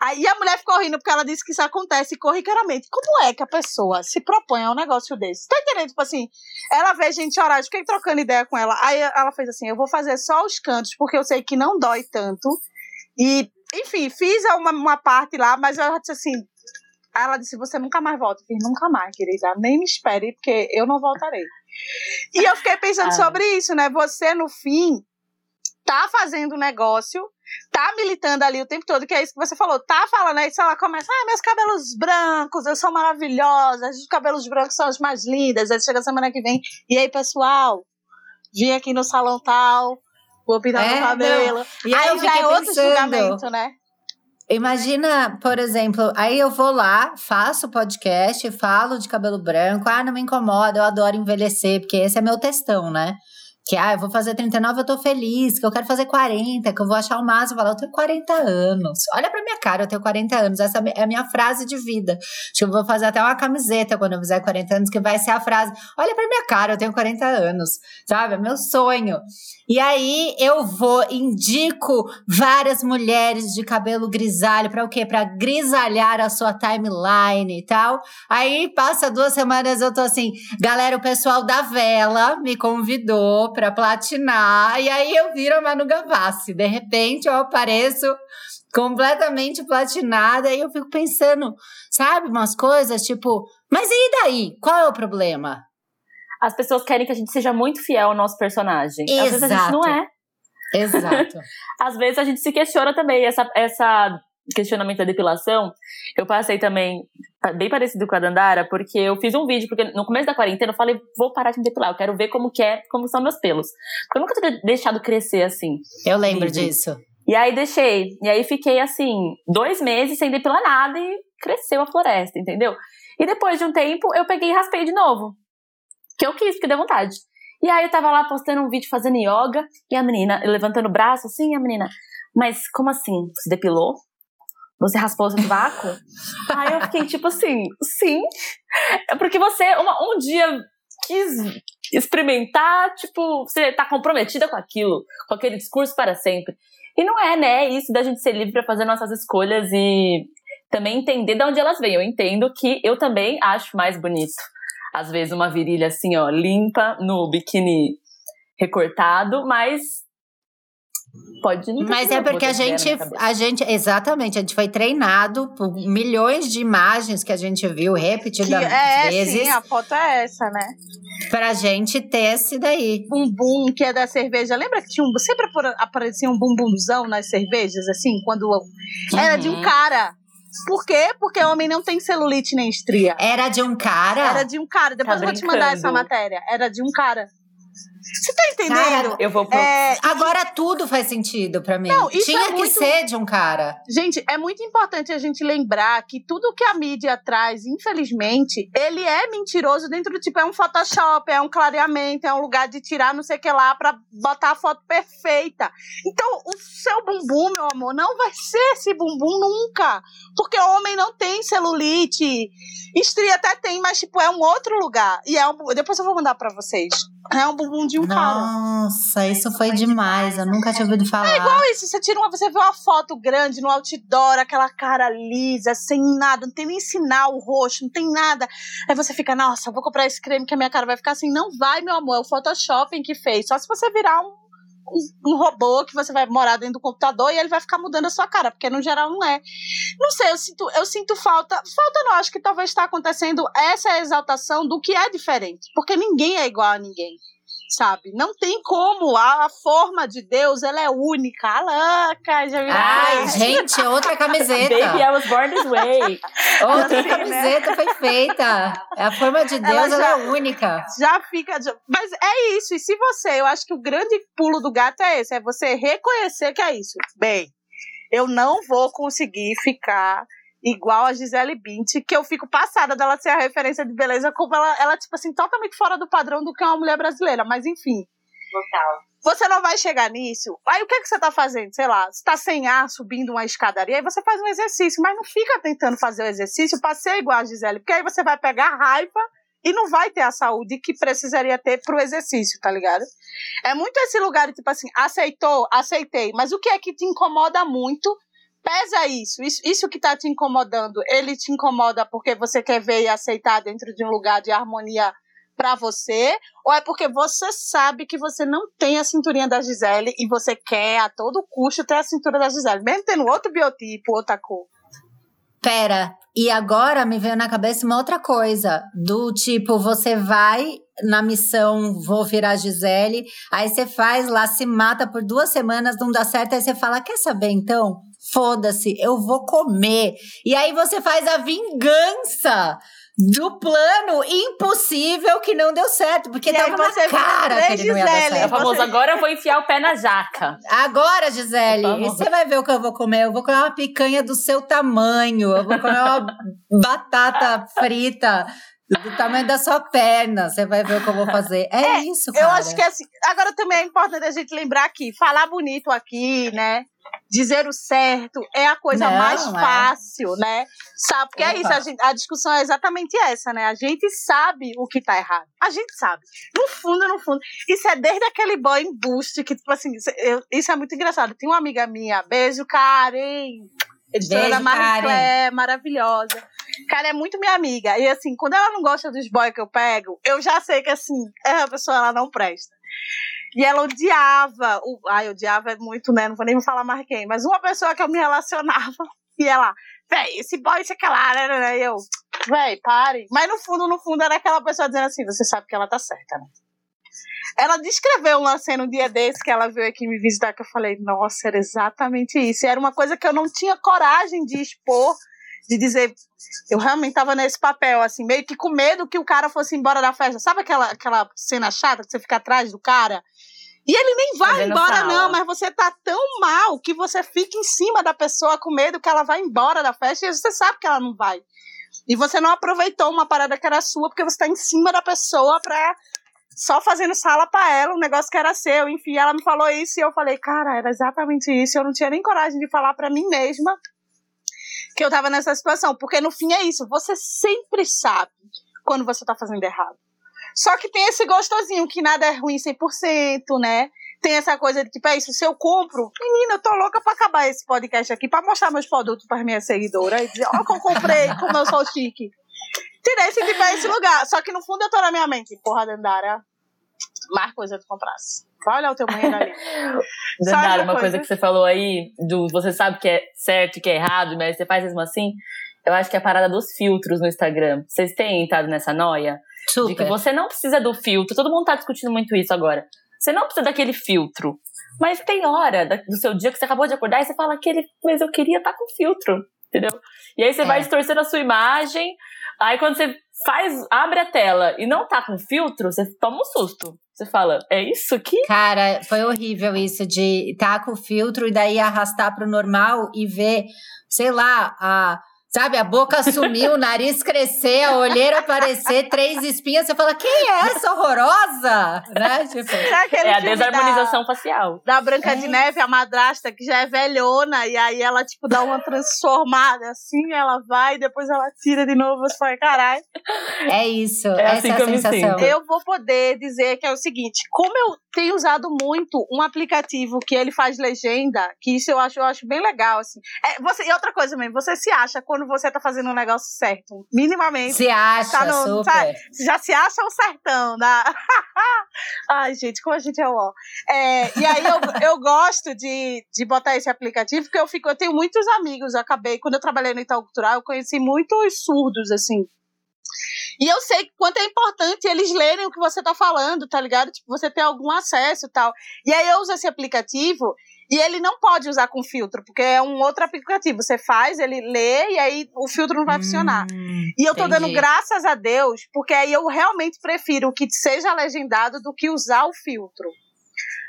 Aí a mulher ficou rindo porque ela disse que isso acontece corriqueiramente. Como é que a pessoa se propõe a um negócio desse? Tá entendendo? Tipo assim, ela vê gente chorar, eu fiquei trocando ideia com ela. Aí ela fez assim: eu vou fazer só os cantos, porque eu sei que não dói tanto. E, enfim, fiz uma, uma parte lá, mas ela disse assim. Aí ela disse: Você nunca mais volta. Eu fiz: Nunca mais, querida. Nem me espere, porque eu não voltarei. E eu fiquei pensando Ah. sobre isso, né? Você, no fim, tá fazendo negócio, tá militando ali o tempo todo, que é isso que você falou, tá falando aí, se ela começa, ah, meus cabelos brancos, eu sou maravilhosa, os cabelos brancos são os mais lindos, aí chega semana que vem, e aí, pessoal, vim aqui no salão tal, vou pintar É, meu cabelo. E aí, aí já é outro julgamento, né? Imagina, por exemplo, aí eu vou lá, faço podcast, falo de cabelo branco, ah, não me incomoda, eu adoro envelhecer, porque esse é meu textão, né? Que, ah, eu vou fazer 39, eu tô feliz, que eu quero fazer 40, que eu vou achar o máximo, falar, eu tenho 40 anos. Olha pra minha cara, eu tenho 40 anos, essa é a minha frase de vida. Acho que eu vou fazer até uma camiseta quando eu fizer 40 anos, que vai ser a frase, olha pra minha cara, eu tenho 40 anos, sabe? É meu sonho. E aí eu vou, indico várias mulheres de cabelo grisalho para o quê? Para grisalhar a sua timeline e tal. Aí passa duas semanas eu tô assim, galera, o pessoal da vela me convidou para platinar e aí eu viro a Manu Gavassi. De repente eu apareço completamente platinada e eu fico pensando, sabe, umas coisas tipo, mas e daí? Qual é o problema? As pessoas querem que a gente seja muito fiel ao nosso personagem. Às vezes a gente não Exato. é. Exato. Às vezes a gente se questiona também. Essa, essa questionamento da depilação, eu passei também bem parecido com a Dandara, porque eu fiz um vídeo, porque no começo da quarentena eu falei, vou parar de me depilar, eu quero ver como que é, como são meus pelos. Porque eu nunca tinha deixado crescer assim. Eu lembro Vive. disso. E aí deixei. E aí fiquei assim, dois meses sem depilar nada e cresceu a floresta, entendeu? E depois de um tempo, eu peguei e raspei de novo. Que eu quis, porque deu vontade. E aí eu tava lá postando um vídeo fazendo yoga, e a menina levantando o braço assim, e a menina, mas como assim? Você depilou? Você raspou o seu sovaco? aí eu fiquei tipo assim, sim. É porque você uma- um dia quis experimentar, tipo, você tá comprometida com aquilo, com aquele discurso para sempre. E não é, né? Isso da gente ser livre para fazer nossas escolhas e também entender de onde elas vêm. Eu entendo que eu também acho mais bonito. Às vezes uma virilha assim, ó, limpa no biquíni recortado, mas pode não Mas é porque a gente, a gente, exatamente, a gente foi treinado por milhões de imagens que a gente viu repetidas é, vezes. Sim, a foto é essa, né? Pra gente ter esse daí. Bumbum, que é da cerveja. Lembra que tinha um, sempre aparecia um bumbumzão nas cervejas, assim, quando uhum. era de um cara. Por quê? Porque o homem não tem celulite nem estria. Era de um cara? Era de um cara. Depois tá eu vou te mandar essa matéria. Era de um cara. Você tá entendendo? Cara, eu vou pro... é, Agora tudo faz sentido para mim. Não, Tinha é que muito... ser de um cara. Gente, é muito importante a gente lembrar que tudo que a mídia traz, infelizmente, ele é mentiroso dentro do tipo, é um Photoshop, é um clareamento, é um lugar de tirar não sei o que lá pra botar a foto perfeita. Então, o seu bumbum, meu amor, não vai ser esse bumbum nunca. Porque o homem não tem celulite. Estria até tem, mas, tipo, é um outro lugar. E é um... Depois eu vou mandar para vocês. É um bumbum de um Nossa, cara. Nossa, isso foi demais. Eu nunca tinha ouvido falar. É igual isso. Você tira uma, você vê uma foto grande no outdoor, aquela cara lisa, sem nada, não tem nem sinal roxo, não tem nada. Aí você fica, nossa, vou comprar esse creme que a minha cara vai ficar assim. Não vai, meu amor. É o Photoshop que fez. Só se você virar um um, robô que você vai morar dentro do computador e ele vai ficar mudando a sua cara, porque no geral não é. Não sei, eu sinto, eu sinto falta. Falta não, acho que talvez está acontecendo essa exaltação do que é diferente, porque ninguém é igual a ninguém sabe? Não tem como. A, a, forma de Deus, ela é única. Alaca, já viu? Ai, gente, outra camiseta. Baby, I was born this way. outra assim, camiseta né? foi feita. A forma de Deus, ela, já, ela, é única. Já fica. Mas é isso. E se você, eu acho que o grande pulo do gato é esse: é você reconhecer que é isso. Bem, eu não vou conseguir ficar igual a Gisele Bündchen, que eu fico passada dela ser a referência de beleza, como ela, ela tipo assim, totalmente fora do padrão do que é uma mulher brasileira, mas enfim. Total. Você não vai chegar nisso. Aí o que, é que você tá fazendo? Sei lá, você tá sem ar, subindo uma escadaria, aí você faz um exercício, mas não fica tentando fazer o exercício pra ser igual a Gisele, porque aí você vai pegar raiva e não vai ter a saúde que precisaria ter pro exercício, tá ligado? É muito esse lugar de tipo assim, aceitou, aceitei, mas o que é que te incomoda muito pesa isso, isso, isso que está te incomodando, ele te incomoda porque você quer ver e aceitar dentro de um lugar de harmonia para você, ou é porque você sabe que você não tem a cinturinha da Gisele e você quer a todo custo ter a cintura da Gisele, mesmo tendo outro biotipo, outra cor. Pera, e agora me veio na cabeça uma outra coisa, do tipo, você vai na missão, vou virar Gisele, aí você faz lá, se mata por duas semanas, não dá certo, aí você fala, quer saber então? Foda-se, eu vou comer. E aí você faz a vingança do plano impossível que não deu certo, porque e tava na cara que ele não ia dar certo. É o famoso, agora eu vou enfiar o pé na jaca. Agora, Gisele, e você vai ver o que eu vou comer. Eu vou comer uma picanha do seu tamanho, eu vou comer uma batata frita do tamanho da sua perna. Você vai ver o que eu vou fazer. É, é isso, cara. Eu acho que assim, agora também é importante a gente lembrar aqui, falar bonito aqui, né? Dizer o certo é a coisa não, mais é. fácil, né? Sabe? Porque Opa. é isso, a, gente, a, discussão é exatamente essa, né? A gente sabe o que tá errado. A gente sabe. No fundo, no fundo. Isso é desde aquele boy boost que, tipo assim, eu, isso é muito engraçado. Tem uma amiga minha, beijo, Karen. Editora Beijo, da Marie maravilhosa. Cara, é muito minha amiga. E assim, quando ela não gosta dos boys que eu pego, eu já sei que assim, a pessoa ela não presta. E ela odiava. O, ai, odiava muito, né? Não vou nem falar mais quem. Mas uma pessoa que eu me relacionava. E ela, véi, esse boy, isso lá, né, né? E eu, véi, pare. Mas no fundo, no fundo, era aquela pessoa dizendo assim: você sabe que ela tá certa, né? Ela descreveu uma cena um dia desse que ela veio aqui me visitar, que eu falei, nossa, era exatamente isso. E era uma coisa que eu não tinha coragem de expor, de dizer, eu realmente tava nesse papel, assim, meio que com medo que o cara fosse embora da festa. Sabe aquela, aquela cena chata que você fica atrás do cara? E ele nem vai embora, não, mas você tá tão mal que você fica em cima da pessoa com medo que ela vai embora da festa e você sabe que ela não vai. E você não aproveitou uma parada que era sua porque você tá em cima da pessoa pra só fazendo sala para ela, um negócio que era seu. Enfim, ela me falou isso e eu falei, cara, era exatamente isso. Eu não tinha nem coragem de falar para mim mesma que eu tava nessa situação, porque no fim é isso, você sempre sabe quando você tá fazendo errado. Só que tem esse gostosinho, que nada é ruim 100%, né? Tem essa coisa de tipo, é isso, se eu compro, menina, eu tô louca pra acabar esse podcast aqui, pra mostrar meus produtos para minhas seguidoras e dizer, ó, que eu comprei, como eu sou chique. Tirei esse tipo, é esse lugar. Só que no fundo eu tô na minha mente, porra, Dandara, mais coisa tu comprasse. Olha o teu banheiro ali. Dandara, uma coisa que você falou aí, do você sabe que é certo e que é errado, mas você faz mesmo assim. Eu acho que é a parada dos filtros no Instagram. Vocês têm entrado nessa noia? Super. De que você não precisa do filtro. Todo mundo tá discutindo muito isso agora. Você não precisa daquele filtro. Mas tem hora do seu dia que você acabou de acordar e você fala aquele, mas eu queria estar tá com filtro, entendeu? E aí você é. vai distorcendo a sua imagem. Aí quando você faz, abre a tela e não tá com filtro, você toma um susto. Você fala, é isso aqui? Cara, foi horrível isso de estar tá com filtro e daí arrastar pro normal e ver, sei lá, a Sabe, a boca sumiu, o nariz crescer, a olheira aparecer, três espinhas. Você fala, quem é essa horrorosa? Né? Tipo, é a desarmonização da, facial. Da Branca é. de Neve, a madrasta, que já é velhona, e aí ela, tipo, dá uma transformada, assim, ela vai, depois ela tira de novo, você fala, caralho. É isso, é essa assim é a sensação. Eu vou poder dizer que é o seguinte, como eu tenho usado muito um aplicativo que ele faz legenda, que isso eu acho, eu acho bem legal, assim. É, você, e outra coisa mesmo, você se acha quando você tá fazendo um negócio certo. Minimamente. Se acha, tá no, super. Tá, já se acha um certão. Da... Ai, gente, como a gente é ó. É, e aí eu, eu gosto de, de botar esse aplicativo, porque eu fico, eu tenho muitos amigos, eu acabei, quando eu trabalhei no Itaú Cultural, eu conheci muitos surdos, assim. E eu sei quanto é importante eles lerem o que você tá falando, tá ligado? Tipo, você ter algum acesso e tal. E aí eu uso esse aplicativo e ele não pode usar com filtro, porque é um outro aplicativo. Você faz, ele lê e aí o filtro não vai hum, funcionar. E eu tô entendi. dando graças a Deus, porque aí eu realmente prefiro que seja legendado do que usar o filtro.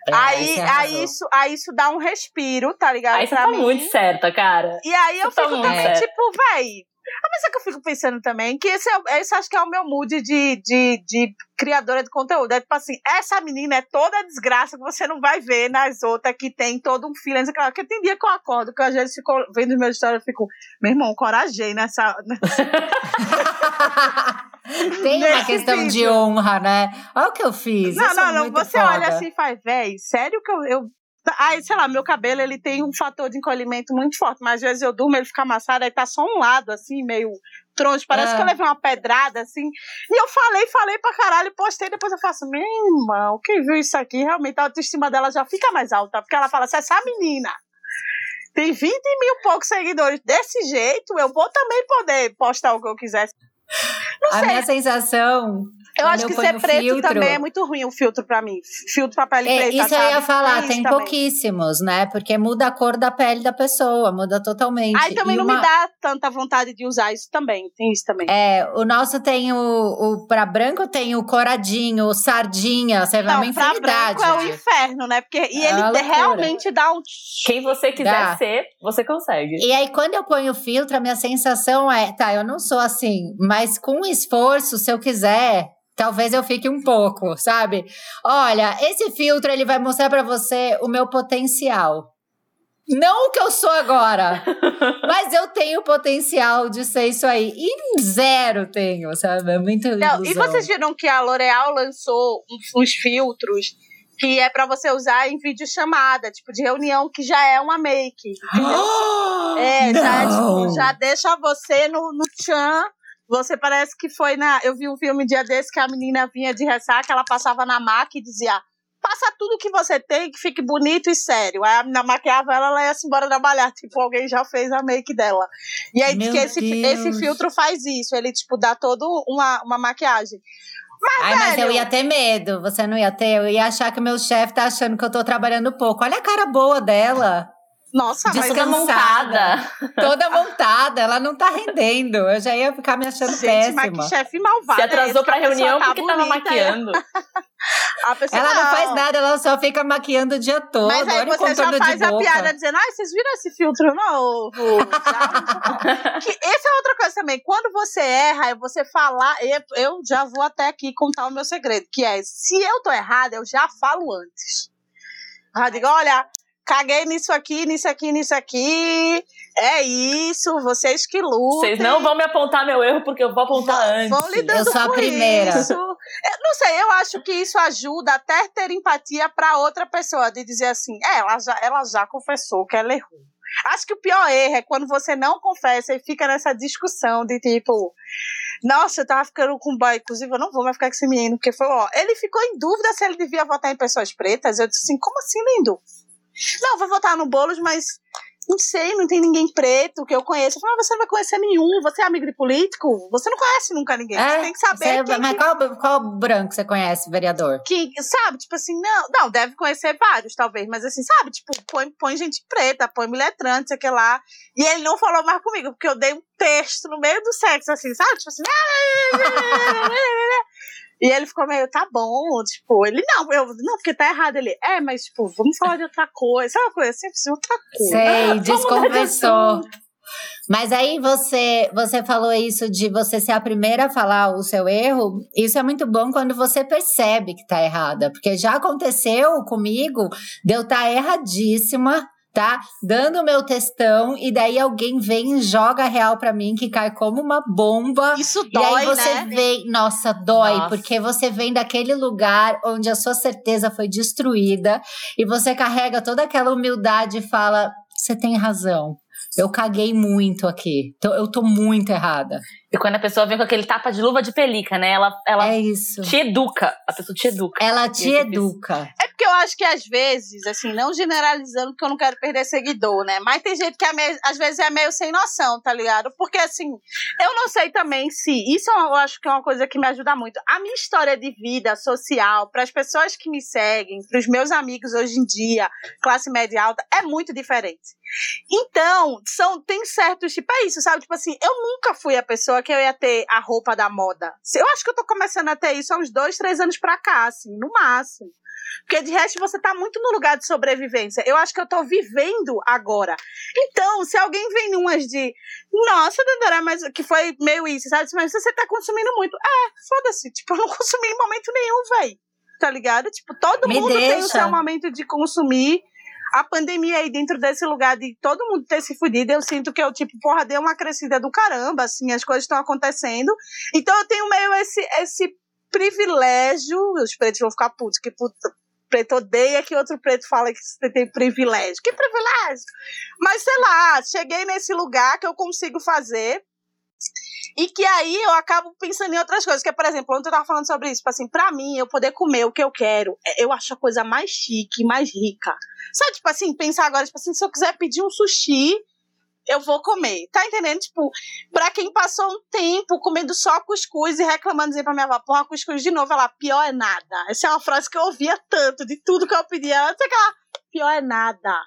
É, aí, aí, isso, aí isso dá um respiro, tá ligado? Aí você tá mim. muito certa, cara. E aí eu você fico tá também, tipo, véi, ah, mas é que eu fico pensando também que esse, é, esse acho que é o meu mood de, de, de criadora de conteúdo. É tipo assim, essa menina é toda a desgraça que você não vai ver nas outras que tem todo um feeling. Porque tem dia que eu acordo, que às vezes fico vendo meus stories, eu fico, meu irmão, corajei nessa. tem uma questão vídeo. de honra, né? Olha o que eu fiz. Não, eu não, não. Você foda. olha assim e faz, véi, sério que eu, eu Aí, sei lá, meu cabelo ele tem um fator de encolhimento muito forte, mas às vezes eu durmo, ele fica amassado, aí tá só um lado, assim, meio troncho. Parece que eu levei uma pedrada, assim. E eu falei, falei pra caralho, postei, depois eu faço, meu irmão, quem viu isso aqui, realmente a autoestima dela já fica mais alta, porque ela fala, se essa menina tem 20 mil poucos seguidores desse jeito, eu vou também poder postar o que eu quiser. Não a sei. minha sensação eu acho que ser preto filtro. também é muito ruim o filtro para mim. Filtro pra pele é, preta. Isso sabe? eu ia falar, tem, tem pouquíssimos, né? Porque muda a cor da pele da pessoa, muda totalmente. Aí também e não uma... me dá tanta vontade de usar isso também. Tem isso também. É, o nosso tem o. o pra branco tem o coradinho, o sardinha. Você vai uma infinidade. Pra branco é o inferno, né? Porque, e é ele realmente dá um. Quem você quiser dá. ser, você consegue. E aí, quando eu ponho o filtro, a minha sensação é, tá, eu não sou assim, mas com esforço, se eu quiser Talvez eu fique um pouco, sabe? Olha, esse filtro ele vai mostrar para você o meu potencial. Não o que eu sou agora, mas eu tenho potencial de ser isso aí. E zero tenho, sabe? É muito Não, E vocês viram que a L'Oréal lançou uns filtros que é para você usar em videochamada, tipo de reunião, que já é uma make. Oh, é, já, é, tipo, já deixa você no, no tchan você parece que foi na. Eu vi um filme um dia desse que a menina vinha de ressaca, ela passava na maca e dizia: passa tudo que você tem, que fique bonito e sério. Aí a menina maquiava ela, ela ia se embora trabalhar. Tipo, alguém já fez a make dela. E aí diz que esse, esse filtro faz isso. Ele, tipo, dá toda uma, uma maquiagem. Mas, Ai, mas eu ia ter medo. Você não ia ter? Eu ia achar que o meu chefe tá achando que eu tô trabalhando pouco. Olha a cara boa dela. Nossa, mas toda montada. toda montada, ela não tá rendendo. Eu já ia ficar me achando Gente, péssima. Mas que chefe malvada. Se atrasou é pra reunião tá porque bonita, tava maquiando. ela não. não. faz nada, ela só fica maquiando o dia todo. Mas aí Olha você já faz a piada dizendo: ai, vocês viram esse filtro novo? que, essa é outra coisa também. Quando você erra, você falar. Eu, já vou até aqui contar o meu segredo, que é: se eu tô errada, eu já falo antes. Eu digo, olha, caguei nisso aqui, nisso aqui, nisso aqui. É isso, vocês que lutam. Vocês não vão me apontar meu erro, porque eu vou apontar antes. Vão lidando Eu sou a com primeira. Isso. Eu não sei, eu acho que isso ajuda até ter empatia para outra pessoa, de dizer assim, é, ela já, ela já confessou que ela errou. Acho que o pior erro é quando você não confessa e fica nessa discussão de tipo, nossa, eu tava ficando com boy, inclusive eu não vou mais ficar com esse menino, porque foi, ó, ele ficou em dúvida se ele devia votar em pessoas pretas. Eu disse assim, como assim, lindo? Não, vou votar no Boulos, mas não sei, não tem ninguém preto que eu conheço. Eu falei, ah, você não vai conhecer nenhum, você é amigo de político? Você não conhece nunca ninguém. você tem que saber É, você- quem, mas que- qual, qual branco você conhece, vereador? quem- sabe, tipo assim, não, não, deve conhecer vários, talvez, mas assim, sabe, tipo, põe, põe gente preta, põe mulher trans, sei que lá. E ele não falou mais comigo, porque eu dei um texto no meio do sexo, assim, sabe? Tipo assim. E ele ficou meio, tá bom, tipo, ele não, eu, não, porque tá errado. Ele, é, mas, tipo, vamos falar de outra coisa, sabe uma coisa assim, outra coisa. Sei, de desconversou. Mas aí você, você falou isso de você ser a primeira a falar o seu erro. Isso é muito bom quando você percebe que tá errada. Porque já aconteceu comigo de eu estar erradíssima, tá? Dando o meu textão, e daí alguém vem e joga a real pra mim, que cai como uma bomba. Isso E aí dói, você né? vem, nossa, dói, Nossa. porque você vem daquele lugar onde a sua certeza foi destruída e você carrega toda aquela humildade e fala: você tem razão. Eu caguei muito aqui. Então, eu tô muito errada. E quando a pessoa vem com aquele tapa de luva de pelica, né? Ela, ela É isso. te educa. A pessoa te educa. Ela te é difícil. educa. É porque eu acho que às vezes, assim, não generalizando, porque eu não quero perder seguidor, né? Mas tem gente que é meio- às vezes é meio sem noção, tá ligado? Porque, assim, eu não sei também se. Isso eu acho que é uma coisa que me ajuda muito. A minha história de vida social, para as pessoas que me seguem, para os meus amigos hoje em dia, classe média alta, é muito diferente. Então, são, tem certos, tipo, é isso, sabe? Tipo assim, eu nunca fui a pessoa que eu ia ter a roupa da moda. Eu acho que eu tô começando a ter isso há uns dois, três anos pra cá, assim, no máximo. Porque de resto você tá muito no lugar de sobrevivência. Eu acho que eu tô vivendo agora. Então, se alguém vem numas de. Nossa, Dandara, mas que foi meio isso, sabe? Mas você tá consumindo muito. É, foda-se. Tipo, eu não consumi em momento nenhum, véi. Tá ligado? Tipo, todo Me mundo tem o deixa. seu momento de consumir. A pandemia aí dentro desse lugar de todo mundo ter se fudido, eu sinto que eu, tipo, porra, deu uma crescida do caramba, assim, as coisas estão acontecendo. Então eu tenho meio esse, esse privilégio. Os pretos vão ficar putos, que puto, preto odeia que outro preto fala que você tem privilégio. Que privilégio? Mas sei lá, cheguei nesse lugar que eu consigo fazer. E que aí eu acabo pensando em outras coisas. Que, por exemplo, ontem eu tava falando sobre isso. Tipo assim, pra mim, eu poder comer o que eu quero, é- eu acho a coisa mais chique, mais rica. Sabe, tipo assim, pensar agora, tipo assim, se eu quiser pedir um sushi, eu vou comer. Tá entendendo? Tipo, pra quem passou um tempo comendo só cuscuz e reclamando, dizendo pra minha avó, porra, cuscuz de novo, ela, pior é nada. Essa é uma frase que eu ouvia tanto, de tudo que eu pedia. Ela disse que ela, pior é nada.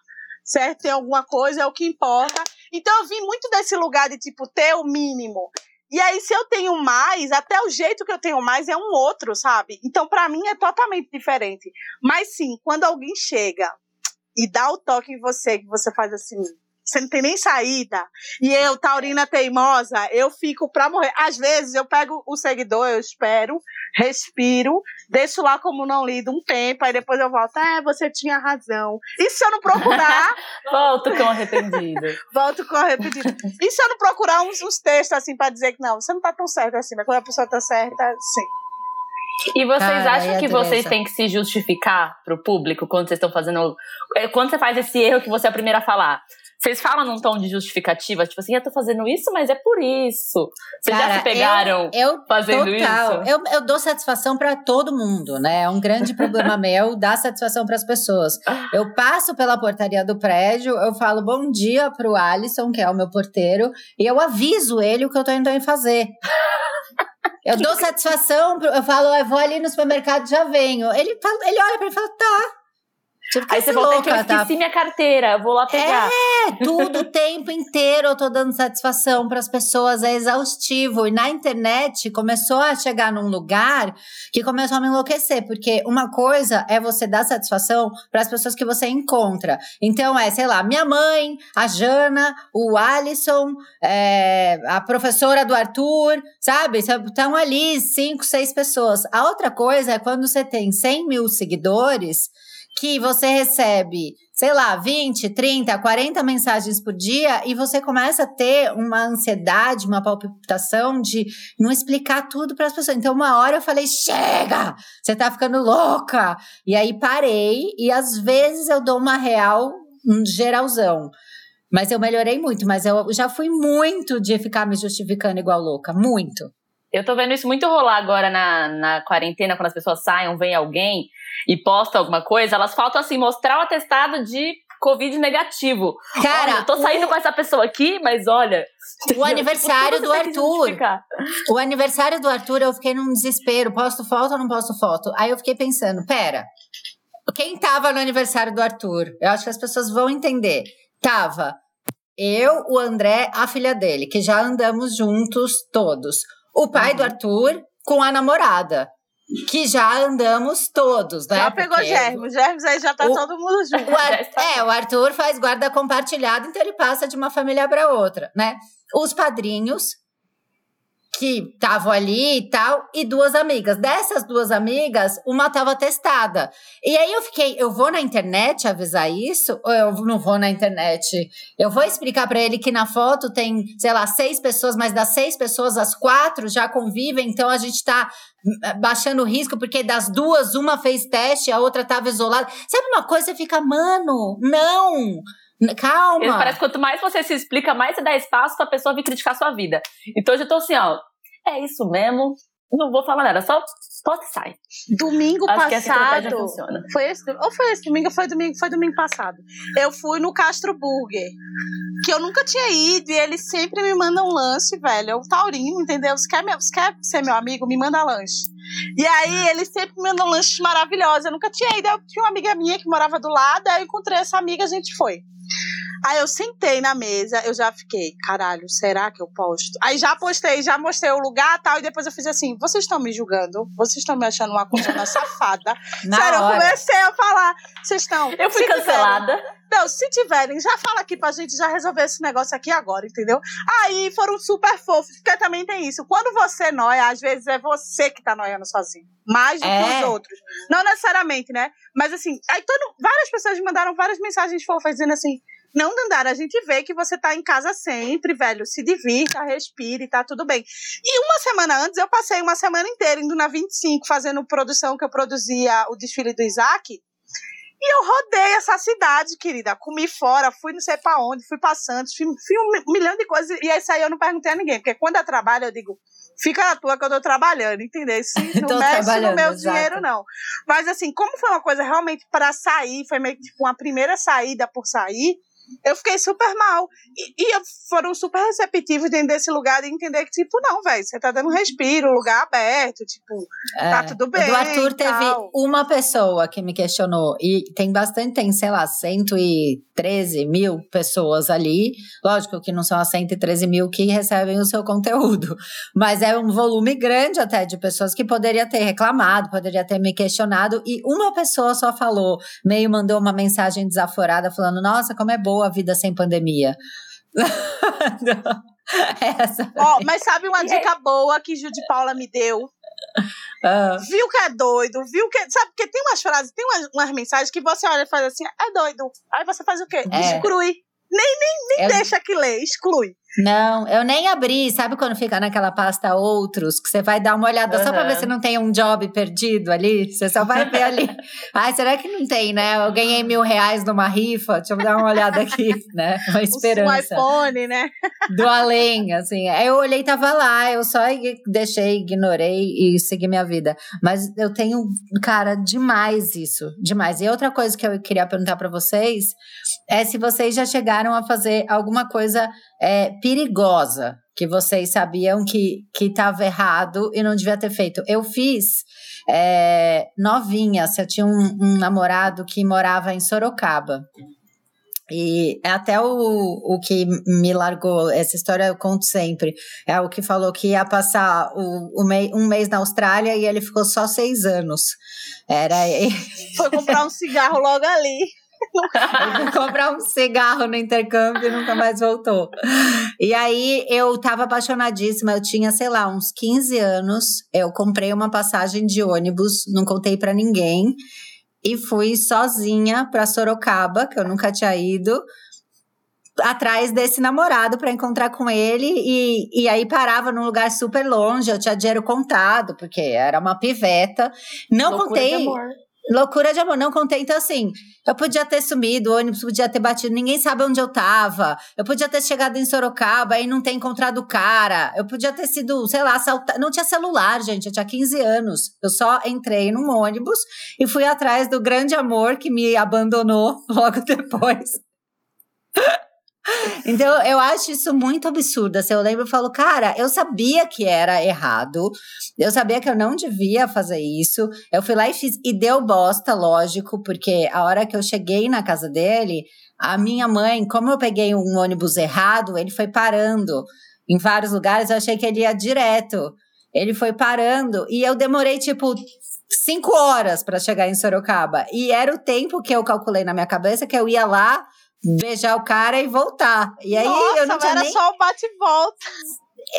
Certo? Tem alguma coisa, é o que importa. Então eu vim muito desse lugar de, tipo, ter o mínimo. E aí, se eu tenho mais, até o jeito que eu tenho mais é um outro, sabe? Então, pra mim, é totalmente diferente. Mas sim, quando alguém chega e dá o toque em você, que você faz assim, você não tem nem saída, e eu, taurina teimosa, eu fico pra morrer. Às vezes, eu pego o seguidor, eu espero, respiro, deixo lá como não lido um tempo, aí depois eu volto, é, você tinha razão. E se eu não procurar, Volto com arrependido. volto com arrependido. E se eu não procurar uns, uns textos assim pra dizer que não, você não tá tão certo assim, mas quando a pessoa tá certa, sim. E vocês Cara, acham a que vocês têm que se justificar pro público quando vocês estão fazendo. é, Quando você faz esse erro que você é a primeira a falar? Vocês falam num tom de justificativa, tipo assim, eu tô fazendo isso, mas é por isso. Vocês já Cara, se pegaram Eu, fazendo total. isso? Eu, eu dou satisfação pra todo mundo, né? É um grande problema meu dar satisfação pras pessoas. Eu passo pela portaria do prédio, eu falo bom dia pro Alisson, que é o meu porteiro, e eu aviso ele o que eu tô indo aí fazer. Eu dou satisfação, eu falo, "Ó, eu vou ali no supermercado já venho. Ele, fala, ele olha pra mim e fala, tá. Aí você essa volta que eu louca, tá? esqueci minha carteira, eu vou lá pegar. É, tudo o tempo inteiro eu tô dando satisfação para as pessoas, é exaustivo. E na internet começou a chegar num lugar que começou a me enlouquecer, porque uma coisa é você dar satisfação para as pessoas que você encontra. Então é, sei lá, minha mãe, a Jana, o Alisson, é, a professora do Arthur, sabe? Estão ali cinco, seis pessoas. A outra coisa é quando você tem 100 mil seguidores que você recebe, sei lá, 20, 30, 40 mensagens por dia e você começa a ter uma ansiedade, uma palpitação de não explicar tudo para as pessoas. Então, uma hora eu falei: chega, você tá ficando louca. E aí parei, e às vezes eu dou uma real um geralzão. Mas eu melhorei muito, mas eu já fui muito de ficar me justificando igual louca, muito. Eu tô vendo isso muito rolar agora na, na quarentena, quando as pessoas saem, vem alguém e posta alguma coisa, elas faltam assim, mostrar o atestado de Covid negativo. Cara, olha, eu tô saindo o... com essa pessoa aqui, mas olha. O aniversário do Arthur. O aniversário do Arthur, eu fiquei num desespero. Posto foto ou não posto foto? Aí eu fiquei pensando, pera. Quem tava no aniversário do Arthur? Eu acho que as pessoas vão entender. Tava eu, o André, a filha dele, que já andamos juntos todos. O pai uhum. do Arthur com a namorada. Que já andamos todos, né? Já pegou Porque germes, germes aí já tá o, todo mundo junto. O Ar, é, o Arthur faz guarda compartilhada, então ele passa de uma família para outra, né? Os padrinhos, que estavam ali e tal, e duas amigas. Dessas duas amigas, uma estava testada. E aí eu fiquei, eu vou na internet avisar isso ou eu não vou na internet? Eu vou explicar para ele que na foto tem, sei lá, seis pessoas, mas das seis pessoas, as quatro já convivem, então a gente está hum, baixando o risco, porque das duas, uma fez teste, a outra estava isolada. Sabe uma coisa? Você fica, mano, não! Calma. Parece que quanto mais você se explica, mais você dá espaço pra pessoa vir criticar a sua vida. Então eu já tô assim, ó, é isso mesmo, não vou falar nada, só posta e sai. Domingo Acho passado. foi esse, ou foi esse domingo, foi domingo, foi domingo passado. Eu fui no Castro Burger, que eu nunca tinha ido, e eles sempre me mandam um lanche, velho. É o Taurino, entendeu? Se quer, se quer ser meu amigo, me manda lanche. E aí, eles sempre me mandam lanches maravilhosos. Eu nunca tinha ido. Eu tinha uma amiga minha que morava do lado, aí eu encontrei essa amiga, a gente foi. Aí eu sentei na mesa, eu já fiquei, caralho, será que eu posto? Aí já postei, já mostrei o lugar tal, e depois eu fiz assim: vocês estão me julgando? Vocês estão me achando uma coisa safada? Na Sério, hora. eu comecei a falar. Vocês estão. Eu fui cancelada. Tiverem, não, se tiverem, já fala aqui pra gente já resolver esse negócio aqui agora, entendeu? Aí foram super fofos, porque também tem isso. Quando você noia, às vezes é você que tá noiando sozinho. Mais do é. que os outros. Não necessariamente, né? Mas assim, aí todo, várias pessoas me mandaram várias mensagens fofas dizendo assim: não, Dandara, a gente vê que você tá em casa sempre, velho. Se divirta, respire, tá tudo bem. E uma semana antes, eu passei uma semana inteira indo na 25, fazendo produção que eu produzia o desfile do Isaac. E eu rodei essa cidade, querida. Comi fora, fui não sei pra onde, fui pra Santos, fui, fui um milhão de coisas. E isso aí eu não perguntei a ninguém, porque quando eu trabalho, eu digo, fica na tua que eu tô trabalhando, entendeu? Se não mexe no meu exato. dinheiro, não. Mas assim, como foi uma coisa realmente para sair, foi meio que tipo uma primeira saída por sair, eu fiquei super mal. E, e foram super receptivos dentro desse lugar de entender que, tipo, não, velho, você tá dando um respiro, lugar aberto, tipo, é, tá tudo bem. Do Arthur teve uma pessoa que me questionou, e tem bastante, tem, sei lá, 113 mil pessoas ali. Lógico que não são as 113 mil que recebem o seu conteúdo, mas é um volume grande até de pessoas que poderia ter reclamado, poderia ter me questionado, e uma pessoa só falou, meio mandou uma mensagem desaforada falando: Nossa, como é bom boa a vida sem pandemia. Essa. Oh, mas sabe uma dica boa que Ju de Paula me deu? Uh. Viu que é doido, viu que. Sabe, porque tem umas frases, tem umas, umas mensagens que você olha e faz assim, é doido. Aí você faz o quê? É. Exclui. Nem, nem, nem eu... deixa que lê, exclui. Não, eu nem abri. Sabe quando fica naquela pasta outros, que você vai dar uma olhada uhum. só pra ver se não tem um job perdido ali? Você só vai ver ali. Ai, será que não tem, né? Eu ganhei mil reais numa rifa. Deixa eu dar uma olhada aqui, né? Uma esperança. Um iPhone, né? Do além, assim. Aí eu olhei tava lá, eu só deixei, ignorei e segui minha vida. Mas eu tenho, cara, demais isso. Demais. E outra coisa que eu queria perguntar para vocês é se vocês já chegaram a fazer alguma coisa é, perigosa que vocês sabiam que estava errado e não devia ter feito. Eu fiz é, novinha, eu tinha um, um namorado que morava em Sorocaba. E até o, o que me largou, essa história eu conto sempre, é o que falou que ia passar o, o mei, um mês na Austrália e ele ficou só seis anos. Era. Foi comprar um cigarro logo ali. Ele comprar um cigarro no intercâmbio e nunca mais voltou. E aí eu tava apaixonadíssima, eu tinha, sei lá, uns 15 anos. Eu comprei uma passagem de ônibus, não contei para ninguém. e fui sozinha para Sorocaba, que eu nunca tinha ido, atrás desse namorado para encontrar com ele e, e aí parava num lugar super longe, eu tinha dinheiro contado, porque era uma piveta. Não Loucura contei. Loucura de amor, não contei. Então, assim, eu podia ter sumido, o ônibus podia ter batido, ninguém sabe onde eu tava. Eu podia ter chegado em Sorocaba e não ter encontrado o cara. Eu podia ter sido, sei lá, assaltado. Não tinha celular, gente, eu tinha 15 anos. Eu só entrei num ônibus e fui atrás do grande amor que me abandonou logo depois. Então, eu acho isso muito absurdo. Assim, eu lembro e falo, cara, eu sabia que era errado, eu sabia que eu não devia fazer isso. Eu fui lá e fiz, e deu bosta, lógico, porque a hora que eu cheguei na casa dele, a minha mãe, como eu peguei um ônibus errado, ele foi parando em vários lugares, eu achei que ele ia direto. Ele foi parando e eu demorei, tipo, cinco horas para chegar em Sorocaba. E era o tempo que eu calculei na minha cabeça que eu ia lá beijar o cara e voltar. E aí Nossa, eu não mas tinha era nem só o bate-volta.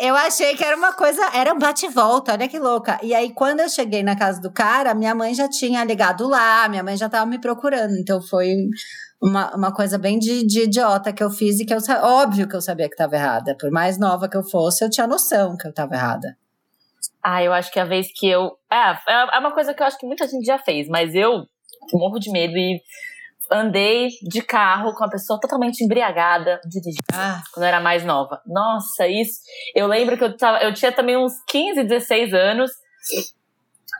eu achei que era uma coisa, era um bate-volta, olha que louca. E aí, quando eu cheguei na casa do cara, minha mãe já tinha ligado lá, minha mãe já tava me procurando. Então foi uma, uma coisa bem de, de idiota que eu fiz e que eu óbvio que eu sabia que tava errada. Por mais nova que eu fosse, eu tinha noção que eu tava errada. Ah, eu acho que a vez que eu. É, é uma coisa que eu acho que muita gente já fez, mas eu morro de medo e andei de carro com uma pessoa totalmente embriagada dirigindo Ah, quando eu era mais nova. Nossa, isso. Eu lembro que eu, tava, eu tinha também uns 15, 16 anos.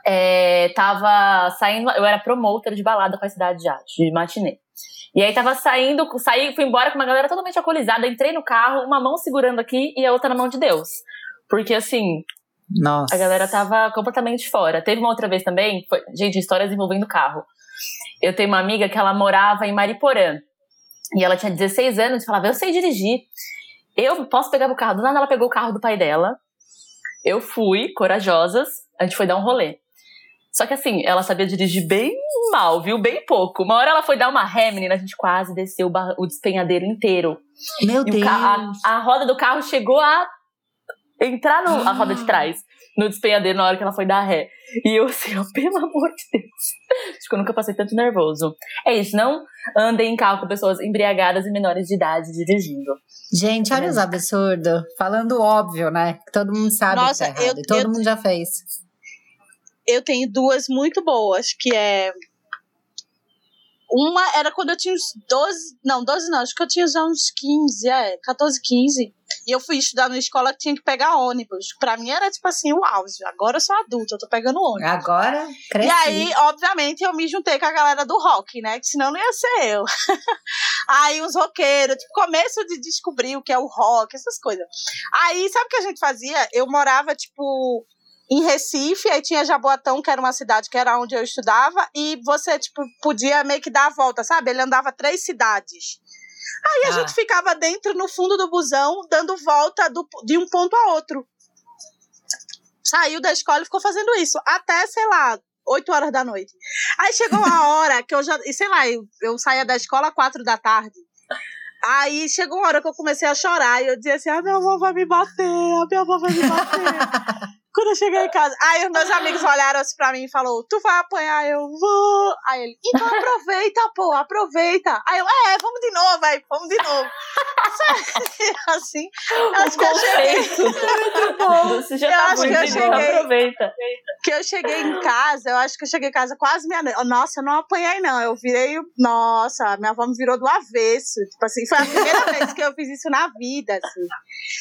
É, tava saindo. Eu era promotor de balada com a cidade já, de matinê. E aí tava saindo, saí, fui embora com uma galera totalmente alcoolizada. Entrei no carro, uma mão segurando aqui e a outra na mão de Deus. Porque assim, nossa. a galera tava completamente fora. Teve uma outra vez também, foi- gente, histórias envolvendo carro. Eu tenho uma amiga que ela morava em Mariporã. E ela tinha 16 anos e falava: Eu sei dirigir. Eu posso pegar o carro. Do nada ela pegou o carro do pai dela. Eu fui, corajosas. A gente foi dar um rolê. Só que assim, ela sabia dirigir bem mal, viu? Bem pouco. Uma hora ela foi dar uma ré, menina, a gente quase desceu o, despenhadeiro inteiro. Meu E Deus. ca- a, a roda do carro chegou a entrar no, a roda de trás, no despenhadeiro, na hora que ela foi dar ré. E eu assim, ó, pelo amor de Deus. Acho que eu nunca passei tanto nervoso. É isso, não andem em carro com pessoas embriagadas e menores de idade dirigindo. Gente, olha os absurdos. Falando óbvio, né? Que todo mundo sabe Nossa, que tá errado. eu- e todo eu- mundo já fez. Eu tenho duas muito boas, que é. Uma era quando eu tinha uns 12. Não, 12 não, acho que eu tinha já uns 15, é, 14, 15. E eu fui estudar numa escola que tinha que pegar ônibus. Pra mim era tipo assim, o auge. Agora eu sou adulta, eu tô pegando ônibus. Agora, cresci. E aí, obviamente, eu me juntei com a galera do rock, né? Que senão não ia ser eu. aí, uns roqueiros, tipo, começo de descobrir o que é o rock, essas coisas. Aí, sabe o que a gente fazia? Eu morava, tipo, em Recife, aí tinha Jaboatão, que era uma cidade que era onde eu estudava, e você, tipo, podia meio que dar a volta, sabe? Ele andava três cidades. Aí a Ah. gente ficava dentro, no fundo do busão, dando volta do- de um ponto a outro. Saiu da escola e ficou fazendo isso. Até, sei lá, 8 horas da noite. Aí chegou uma hora que eu já. Sei lá, eu, eu saía da escola às 4 da tarde. Aí chegou uma hora que eu comecei a chorar e eu dizia assim: a minha avó vai me bater, a minha avó vai me bater. Quando eu cheguei em casa, aí os meus amigos olharam assim pra mim e falaram: Tu vai apanhar? Eu vou. Aí ele: Então aproveita, pô, aproveita. Aí eu: É, vamos de novo, aí, vamos de novo. assim, acho que eu cheguei. Você já Eu tá acho que muito eu cheguei. aproveita. que eu cheguei em casa, eu acho que eu cheguei em casa quase meia-noite. Nossa, eu não apanhei, não. Eu virei. Nossa, minha avó me virou do avesso. Tipo assim, foi a primeira vez que eu fiz isso na vida, assim.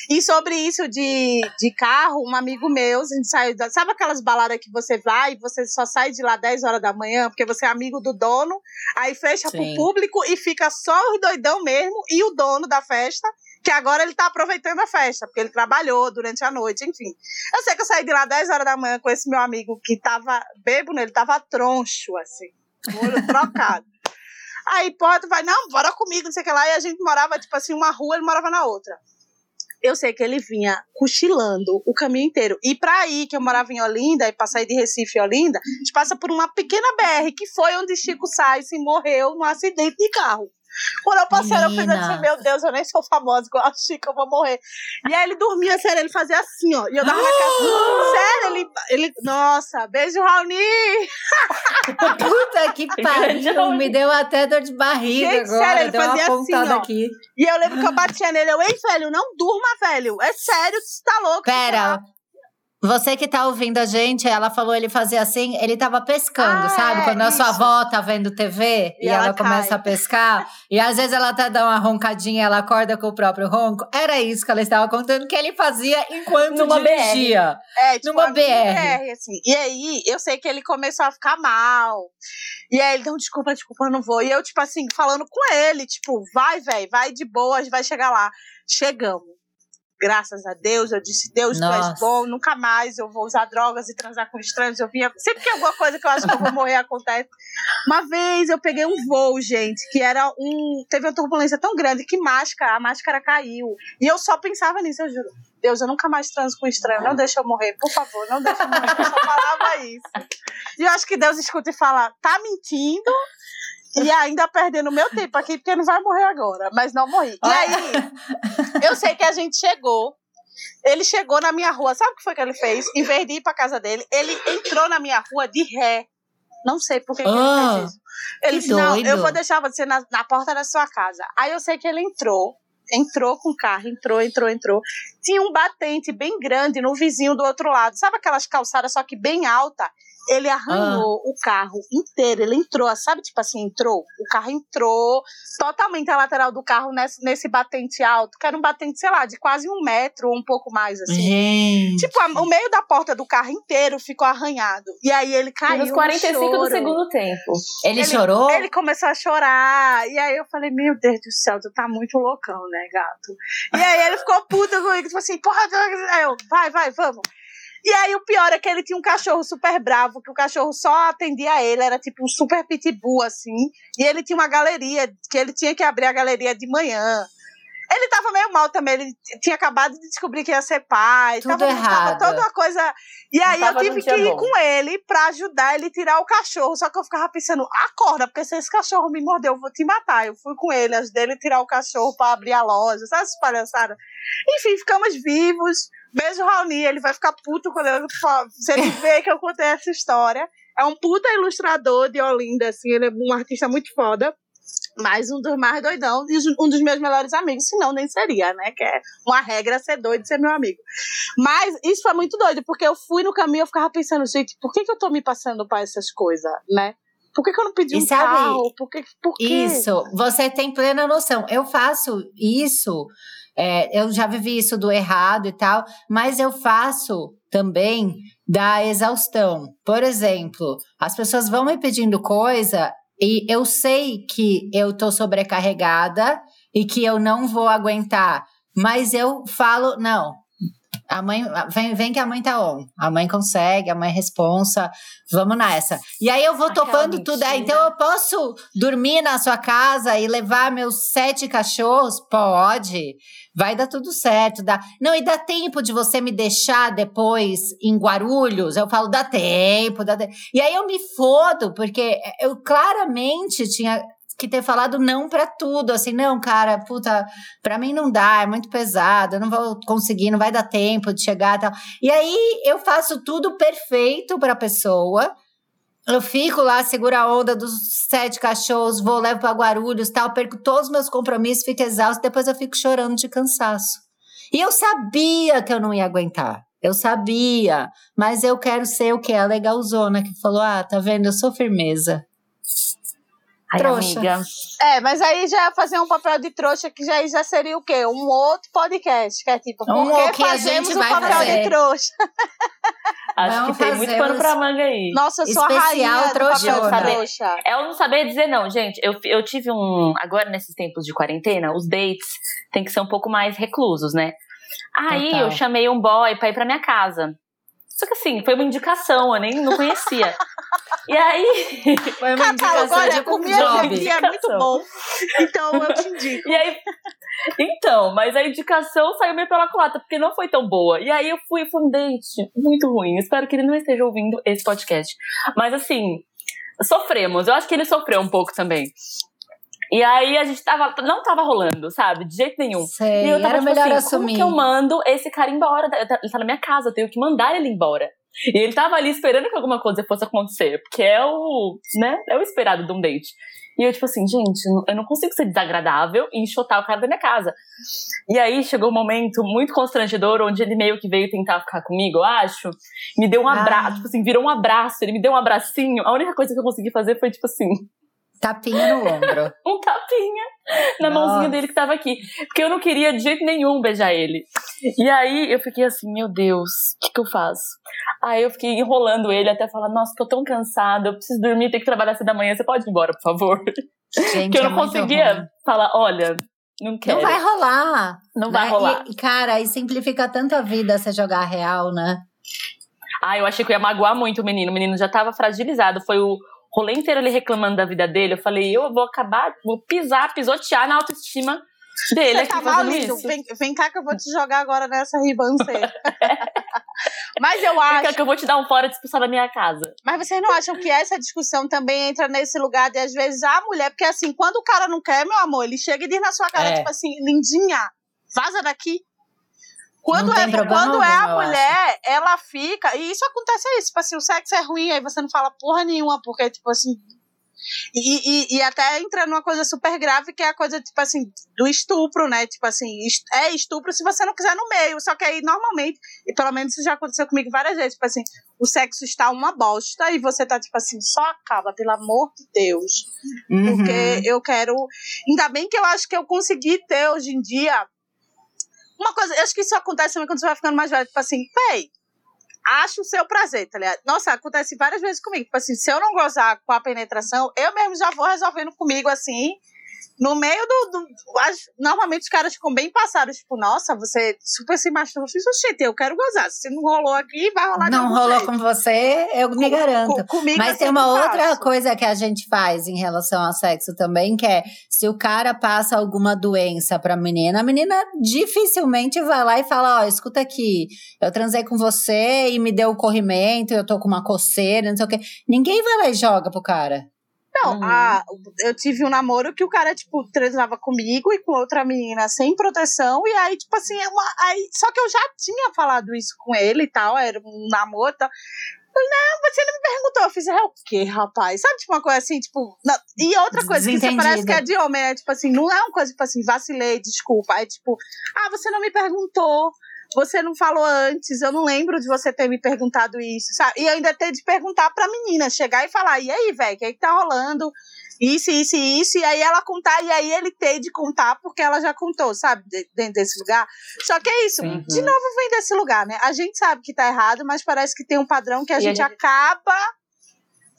E sobre isso de, de carro, um amigo meu, gente saiu. da- Sabe aquelas baladas que você vai e você só sai de lá 10 horas da manhã, porque você é amigo do dono, aí fecha Sim. pro público e fica só os doidão mesmo e o dono da festa. Que agora ele tá aproveitando a festa, porque ele trabalhou durante a noite, enfim. Eu sei que eu saí de lá 10 horas da manhã com esse meu amigo que tava bêbado, ele tava troncho, assim, olho trocado. Aí, tu vai, não, bora comigo, não sei o que lá. E a gente morava, tipo assim, uma rua, ele morava na outra. Eu sei que ele vinha cochilando o caminho inteiro. E pra ir, que eu morava em Olinda, e pra sair de Recife e Olinda, a gente passa por uma pequena BR, que foi onde Chico Sainz morreu num acidente de carro. Quando eu passei, eu Menina. pensei assim, meu Deus, eu nem sou famosa igual a Chica, eu vou morrer. E aí ele dormia, sério, ele fazia assim, ó. E eu dava na cara. Sério, ele, ele. Nossa, beijo, Raoni! Puta que pariu, me deu até dor de barriga Gente, agora. sério, ele deu fazia assim, ó. aqui. E eu lembro que eu batia nele. Eu, ei, velho, não durma, velho. É sério, você tá louco? Pera, você que tá ouvindo a gente, ela falou ele fazia assim, ele tava pescando, Ah, sabe? é, Quando a sua isso. avó tá vendo TV e, E ela, ela começa a pescar, e às vezes ela até dá uma roncadinha, ela acorda com o próprio ronco. Era isso que ela estava contando que ele fazia enquanto Numa dirigia. É, tipo, Numa minha BR. assim. E aí, eu sei que ele começou a ficar mal. E aí, ele, não, desculpa, desculpa, eu não vou. E eu, tipo assim, falando com ele, tipo, vai, velho, vai de boa, a gente vai chegar lá. Chegamos. Graças a Deus, eu disse, Deus, tu Nossa. és bom, nunca mais eu vou usar drogas e transar com estranhos. Eu vinha. Sempre que alguma coisa que eu acho que eu vou morrer acontece. Uma vez eu peguei um voo, gente, que era um. Teve uma turbulência tão grande que máscara, a máscara caiu. E eu só pensava nisso, eu juro. Deus, eu nunca mais transo com estranho. Não deixa eu morrer, por favor, não deixa eu morrer. Eu só falava isso. E eu acho que Deus escuta e fala: tá mentindo e ainda perdendo meu tempo aqui, porque não vai morrer agora. Mas não morri. E aí, eu sei que a gente chegou. Ele chegou na minha rua, sabe o que foi que ele fez? Em vez de ir pra casa dele, ele entrou na minha rua de ré. Não sei por que, que Ah, ele fez isso. Ele que disse: Não, eu vou deixar você na, na porta da sua casa. Aí eu sei que ele entrou, entrou com o carro, entrou, entrou, entrou. Tinha um batente bem grande no vizinho do outro lado. Sabe aquelas calçadas, só que bem alta? Ele arranhou o carro inteiro, ele entrou, sabe, tipo assim, entrou? O carro entrou totalmente a lateral do carro nesse, nesse batente alto, que era um batente, sei lá, de quase um metro ou um pouco mais, assim. Gente. Tipo, a- o meio da porta do carro inteiro ficou arranhado. E aí ele caiu. Nos no 45 do choro. segundo tempo. Ele, ele- chorou? Ele começou a chorar. E aí eu falei, meu Deus do céu, tu tá muito loucão, né, gato? E aí ele ficou puto comigo, tipo assim, porra, eu, vai, vai, vamos. E aí o pior é que ele tinha um cachorro super bravo, que o cachorro só atendia ele, era tipo um super pitbull, assim. E ele tinha uma galeria, que ele tinha que abrir a galeria de manhã. Ele tava meio mal também, ele tinha acabado de descobrir que ia ser pai. Tudo tava, errado. Tava toda uma coisa. E aí eu tava tive num que ir bom. com ele pra ajudar ele a tirar o cachorro. Só que eu ficava pensando, acorda, porque se esse cachorro me mordeu, eu vou te matar. Eu fui com ele, ajudei ele a tirar o cachorro pra abrir a loja, sabe essas palhaçadas? Enfim, ficamos vivos. Beijo, Raoni, ele vai ficar puto quando eu, se ele ver que eu contei essa história. É um puta ilustrador de Olinda, assim, ele é um artista muito foda. Mas um dos mais doidão e um dos meus melhores amigos, senão nem seria, né? Que é uma regra ser doido e ser meu amigo. Mas isso foi muito doido, porque eu fui no caminho e eu ficava pensando, gente, por que, que eu tô me passando pra essas coisas, né? Por que, que eu não pedi E um sabe, carro? Por que? Por quê? Isso, você tem plena noção. Eu faço isso, é, eu já vivi isso do errado e tal, mas eu faço também da exaustão. Por exemplo, as pessoas vão me pedindo coisa e eu sei que eu tô sobrecarregada e que eu não vou aguentar, mas eu falo, não. A mãe, vem, vem que a mãe tá on. A mãe consegue, a mãe é responsa. Vamos nessa. E aí eu vou Aquela topando tudo. É, mentira. então eu posso dormir na sua casa e levar meus sete cachorros? Pode. Vai dar tudo certo. Dá. Não, e dá tempo de você me deixar depois em Guarulhos? Eu falo, dá tempo, dá tempo. E aí eu me fodo, porque eu claramente tinha que ter falado não pra tudo. Assim, não, cara, puta, pra mim não dá, é muito pesado, eu não vou conseguir, não vai dar tempo de chegar tal. E aí eu faço tudo perfeito pra pessoa. Eu fico lá, seguro a onda dos sete cachorros, vou, levo pra Guarulhos tal, perco todos os meus compromissos, fico exausto, depois eu fico chorando de cansaço. E eu sabia que eu não ia aguentar. Eu sabia, mas eu quero ser o que? A legalzona que falou: ah, tá vendo? Eu sou firmeza. Ai, Trouxa. amiga. É, mas aí já ia fazer um papel de trouxa que já, já seria o quê? Um outro podcast, que é tipo, Um por que a fazemos vai papel fazer. de trouxa? Acho Vamos que tem muito fazer pano pra manga aí. Nossa, eu sou a rainha do papel de trouxa. É eu não saber dizer não, gente. Eu, eu tive um. Agora, nesses tempos de quarentena, os dates tem que ser um pouco mais reclusos, né? Aí Total. eu chamei um boy pra ir pra minha casa. Só que assim, foi uma indicação, eu nem não conhecia. e aí. Foi uma Catálogo, olha, comer job. hoje é muito bom. Então eu te indico. E aí. Então, mas a indicação saiu meio pela culata, porque não foi tão boa. E aí eu fui, foi um date muito ruim. Espero que ele não esteja ouvindo esse podcast. Mas assim, sofremos. Eu acho que ele sofreu um pouco também. E aí a gente tava, não tava rolando, sabe? De jeito nenhum. Sei, E eu tava era tipo melhor assim, como assumir. que eu mando esse cara embora? Ele tá na minha casa, eu tenho que mandar ele embora. E ele tava ali esperando que alguma coisa fosse acontecer, porque é o, né, é o esperado de um date. E eu, tipo assim, gente, eu não consigo ser desagradável e enxotar o cara da minha casa. E aí chegou um momento muito constrangedor, onde ele meio que veio tentar ficar comigo, eu acho. Me deu um abraço, tipo assim, virou um abraço, ele me deu um abracinho. A única coisa que eu consegui fazer foi, tipo assim, Tapinha no ombro. um tapinha na Nossa. mãozinha dele que tava aqui. Porque eu não queria de jeito nenhum beijar ele. E aí eu fiquei assim, meu Deus, o que, que eu faço? Aí eu fiquei enrolando ele até falar, nossa, tô tão cansada, eu preciso dormir, tenho que trabalhar cedo da manhã, você pode ir embora, por favor? Gente, Porque eu é não muito conseguia falar, olha, não quero. Não vai rolar. Não vai né? rolar. E, cara, aí simplifica tanto a vida você jogar a real, né? Ah, eu achei que eu ia magoar muito o menino. O menino já tava fragilizado. Foi o rolê inteiro ele reclamando da vida dele. Eu falei, eu vou acabar, vou pisar, pisotear na autoestima dele Você tá mal fazendo lindo. isso. Vem, vem cá que eu vou te jogar agora nessa ribanceira. Mas eu acho. que eu vou te dar um fora de expulsar da minha casa. Mas vocês não acham que essa discussão também entra nesse lugar de, às vezes, a mulher, porque assim, quando o cara não quer, meu amor, ele chega e diz na sua cara, É. tipo assim, lindinha, vaza daqui. Quando, é, problema quando é a mulher, ela fica. E isso acontece aí, tipo assim, o sexo é ruim, aí você não fala porra nenhuma, porque, tipo assim. E, e, e até entra numa coisa super grave, que é a coisa, tipo assim, do estupro, né? Tipo assim, é estupro se você não quiser no meio. Só que aí, normalmente, e pelo menos isso já aconteceu comigo várias vezes, tipo assim, o sexo está uma bosta e você tá, tipo assim, só acaba, pelo amor de Deus. Uhum. Porque eu quero. Ainda bem que eu acho que eu consegui ter hoje em dia. Uma coisa, eu acho que isso acontece também quando você vai ficando mais velho. Tipo assim, véi, acho o seu prazer, tá ligado? Nossa, acontece várias vezes comigo. Tipo assim, se eu não gozar com a penetração, eu mesmo já vou resolvendo comigo assim. No meio do. do- as- normalmente os caras ficam bem passados, tipo, nossa, você super se masturba. Eu fiz, "Oxente, eu quero gozar. Se não rolou aqui, vai rolar Não rolou jeito." com você, eu me garanto. Com- comigo Mas eu tem uma outra faço. coisa que a gente faz em relação ao sexo também, que é se o cara passa alguma doença pra menina, a menina dificilmente vai lá e fala: Ó, escuta aqui, eu transei com você e me deu o corrimento, eu tô com uma coceira, não sei o quê. Ninguém vai lá e joga pro cara. Não, Uhum. a- eu tive um namoro que o cara, tipo, transava comigo e com outra menina sem proteção, e aí, tipo assim, é uma, aí, só que eu já tinha falado isso com ele e tal, era um namoro e tal. Não, você não me perguntou. Eu fiz, é o quê, rapaz? Sabe, tipo, uma coisa assim, tipo. não- E outra coisa que você parece que é de homem, é tipo assim, não é uma coisa, tipo assim, vacilei, desculpa. É tipo, ah, você não me perguntou. Você não falou antes, eu não lembro de você ter me perguntado isso, sabe? E ainda ter de perguntar pra menina, chegar e falar, e aí, velho, o que, é que tá rolando? Isso, isso isso, e aí ela contar, e aí ele ter de contar, porque ela já contou, sabe? De- dentro desse lugar. Só que é isso, Uhum. de novo vem desse lugar, né? A gente sabe que tá errado, mas parece que tem um padrão que a, E a gente, gente- acaba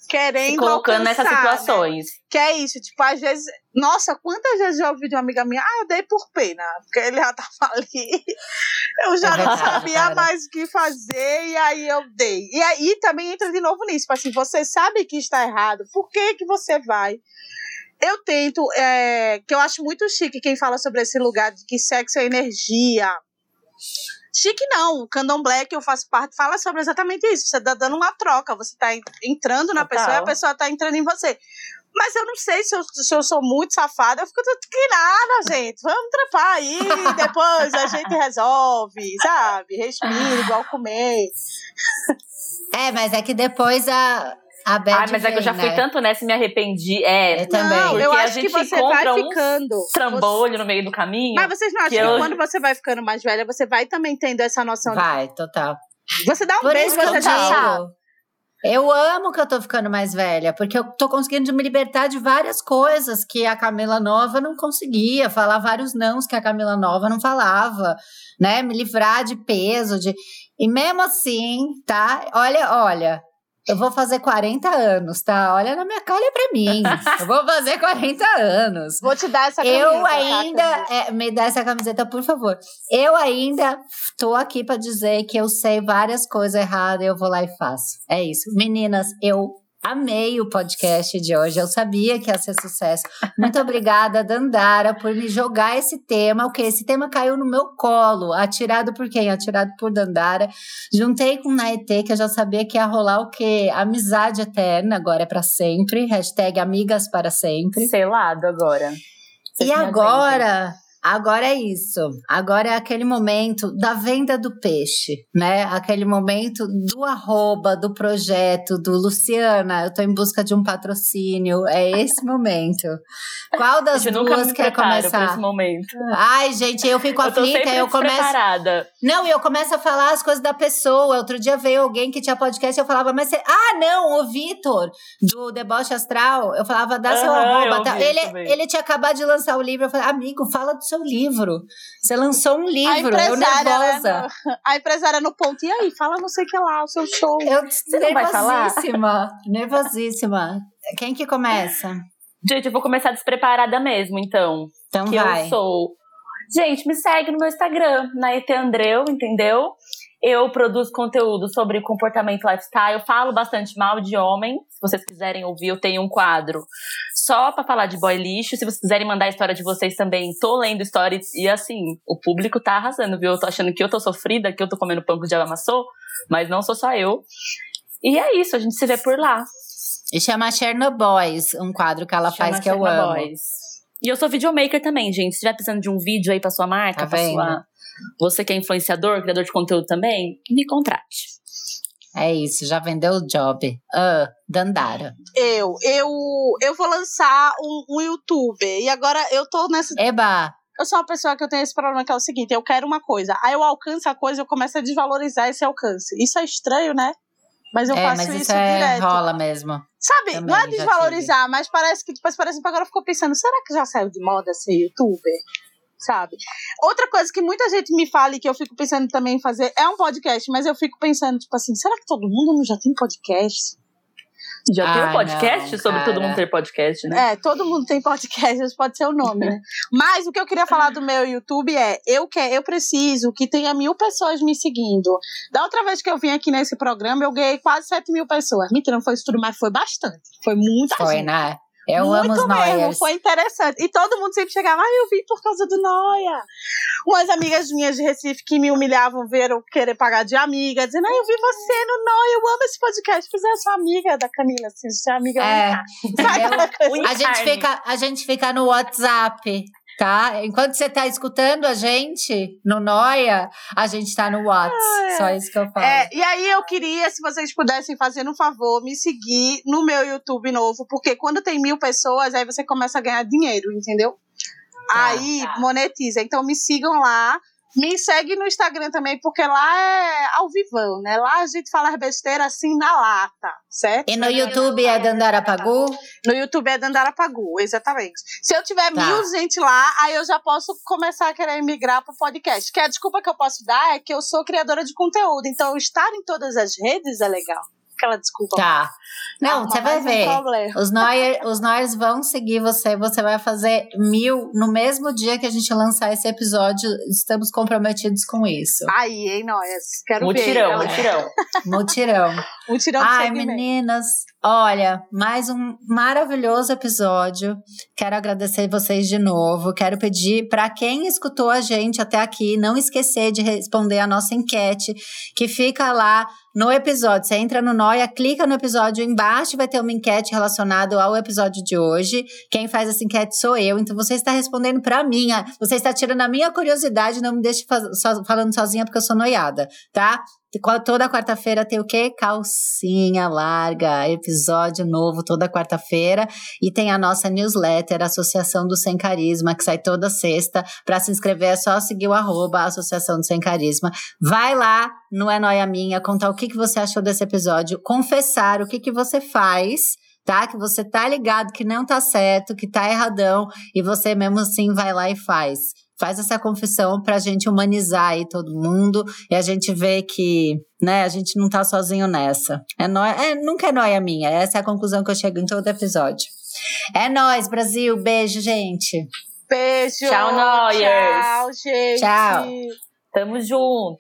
querendo Se colocando alcançar, nessas né? situações. Que é isso, tipo, às vezes. Nossa, quantas vezes já ouvi de uma amiga minha, ah, eu dei por pena, porque ele já tava ali. Eu já É não sabia mais o que fazer, e aí eu dei. E aí também entra de novo nisso, tipo assim, você sabe que está errado, por que que você vai? Eu tento, é, que eu acho muito chique quem fala sobre esse lugar de que sexo é energia. Chique não, o candomblé que eu faço parte fala sobre exatamente isso. Você tá dando uma troca, você tá en- entrando na Total. pessoa e a pessoa tá entrando em você. Mas eu não sei se eu, se eu sou muito safada, eu fico tudo que nada, gente. Vamos trepar aí, depois a gente resolve, sabe? Respira, igual comer. É, mas é que depois a, a Bad Ai, mas é que eu já vem, fui né? tanto nessa e me arrependi. É, Eu também. Não, eu Porque a acho que gente você encontra vai ficando. trambolho no meio do caminho. Mas vocês não acham que que, eu- quando você vai ficando mais velha, você vai também tendo essa noção Vai, total. de. Você dá um Por beijo, isso que eu você já sabe. Eu amo que eu tô ficando mais velha, porque eu tô conseguindo me libertar de várias coisas que a Camila Nova não conseguia, falar vários nãos que a Camila Nova não falava, né? Me livrar de peso, de e mesmo assim, tá? Olha, olha, eu vou fazer 40 anos, tá? Olha na minha cara, olha pra mim. Eu vou fazer 40 anos. Vou te dar essa camisa, Eu tá, ainda. É, me dá essa camiseta, por favor. Eu ainda tô aqui pra dizer que eu sei várias coisas erradas e eu vou lá e faço. É isso. Meninas, eu Amei o podcast de hoje. Eu sabia que ia ser sucesso. Muito obrigada, Dandara, por me jogar esse tema. O que? Esse tema caiu no meu colo. Atirado por quem? Atirado por Dandara. Juntei com Naetê, que eu já sabia que ia rolar o quê? Amizade eterna, agora é para sempre. Hashtag amigas para sempre. Selado agora. Vocês e agora. Agora é isso. Agora é aquele momento da venda do peixe, né? Aquele momento do arroba, do projeto, do Luciana, eu tô em busca de um patrocínio. É esse momento. Qual das eu duas quer começar? Esse momento. Ai, gente, eu fico eu aflita, eu começo. Não, e eu começo a falar as coisas da pessoa. Outro dia veio alguém que tinha podcast e eu falava, mas você. Ah, não, o Vitor, do Deboche Astral. Eu falava, dá seu arroba. Tá? Ele, ele tinha acabado de lançar o livro. Eu falei, amigo, fala do seu livro. Você lançou um livro, eu nervosa. Né, a empresária no ponto, e aí, fala não sei o que lá, o seu show. Eu Você nervosíssima, nervosíssima. Quem que começa? Gente, eu vou começar despreparada mesmo, então. Então que vai. eu sou. Gente, me segue no meu Instagram, na ET Andreu, entendeu? Eu produzo conteúdo sobre comportamento lifestyle, falo bastante mal de homem. Se vocês quiserem ouvir, eu tenho um quadro só para falar de boy lixo. Se vocês quiserem mandar a história de vocês também, tô lendo histórias. E assim, o público tá arrasando, viu? Eu tô achando que eu tô sofrida, que eu tô comendo pão que o diabo amassou, mas não sou só eu. E é isso, a gente se vê por lá. E chama Chernobyls, um quadro que ela chama faz que eu amo. E eu sou videomaker também, gente. Se estiver precisando de um vídeo aí pra sua marca, tá pra sua você que é influenciador, criador de conteúdo também, me contrate. É isso, já vendeu o job. Uh, Dandara. Eu, eu, eu vou lançar um, um youtuber. E agora eu tô nessa. Eba! Eu sou uma pessoa que eu tenho esse problema que é o seguinte: eu quero uma coisa, aí eu alcanço a coisa e eu começo a desvalorizar esse alcance. Isso é estranho, né? Mas eu é, faço mas isso, isso é, direto. rola mesmo. Sabe, Também, não é desvalorizar, mas parece que depois parece que agora ficou pensando, será que já saiu de moda ser youtuber? Sabe? Outra coisa que muita gente me fala e que eu fico pensando também em fazer é um podcast, mas eu fico pensando, tipo assim, será que todo mundo não já tem podcast? Já ah, tem um podcast não, sobre todo mundo ter podcast, né? É, todo mundo tem podcast, pode ser o nome, né? Mas o que eu queria falar do meu YouTube é: eu quero, eu preciso que tenha mil pessoas me seguindo. Da outra vez que eu vim aqui nesse programa, eu ganhei quase 7 mil pessoas. Mentira, não foi isso tudo, mas foi bastante. Foi muita foi, gente. né? Eu Muito amo os mesmo, foi interessante. E todo mundo sempre chegava, ah, eu vim por causa do Noia. Umas amigas minhas de Recife que me humilhavam viram querer pagar de amiga, dizendo, ah, eu vi você no Noia, eu amo esse podcast. Fiz essa amiga da Camila, assim, você é amiga é, a gente fica A gente fica no WhatsApp tá? Enquanto você tá escutando a gente no Noia, a gente tá no WhatsApp. Ah, é. Só isso que eu falo. É, e aí eu queria, se vocês pudessem fazer um favor, me seguir no meu YouTube novo, porque quando tem mil pessoas, aí você começa a ganhar dinheiro, entendeu? Tá, aí tá. monetiza. Então me sigam lá. Me segue no Instagram também, porque lá é ao vivão, né? Lá a gente fala besteira assim na lata, certo? E no YouTube é Dandara Pagu? No YouTube é Dandara Pagu, exatamente. Se eu tiver tá. mil gente lá, aí eu já posso começar a querer migrar pro podcast. Que a desculpa que eu posso dar é que eu sou criadora de conteúdo, então estar em todas as redes é legal aquela desculpa. Tá. Não, você vai ver. Um os Noyer, os vão seguir você. Você vai fazer mil no mesmo dia que a gente lançar esse episódio. Estamos comprometidos com isso. Aí, hein, Noyers? Quero mutirão, ver. Mutirão, mutirão. mutirão. Ai, meninas. Olha, mais um maravilhoso episódio. Quero agradecer vocês de novo. Quero pedir para quem escutou a gente até aqui, não esquecer de responder a nossa enquete, que fica lá no episódio. Você entra no Noia, clica no episódio embaixo, vai ter uma enquete relacionada ao episódio de hoje. Quem faz essa enquete sou eu, então você está respondendo para mim. Você está tirando a minha curiosidade, não me deixe falando sozinha porque eu sou noiada, tá? Toda quarta-feira tem o quê? Calcinha larga, episódio novo toda quarta-feira. E tem a nossa newsletter, Associação do Sem Carisma, que sai toda sexta. Para se inscrever é só seguir o arroba Associação do Sem Carisma. Vai lá, não é noia minha, contar o que, que você achou desse episódio, confessar o que, que você faz tá? Que você tá ligado que não tá certo, que tá erradão, e você mesmo assim vai lá e faz faz essa confissão para a gente humanizar aí todo mundo e a gente ver que, né, a gente não tá sozinho nessa. É, nóia, é nunca é nóia minha, essa é a conclusão que eu chego em todo episódio. É nós, Brasil, beijo, gente. Beijo. Tchau, Noyers. Tchau, gente. Tchau. Tamo junto.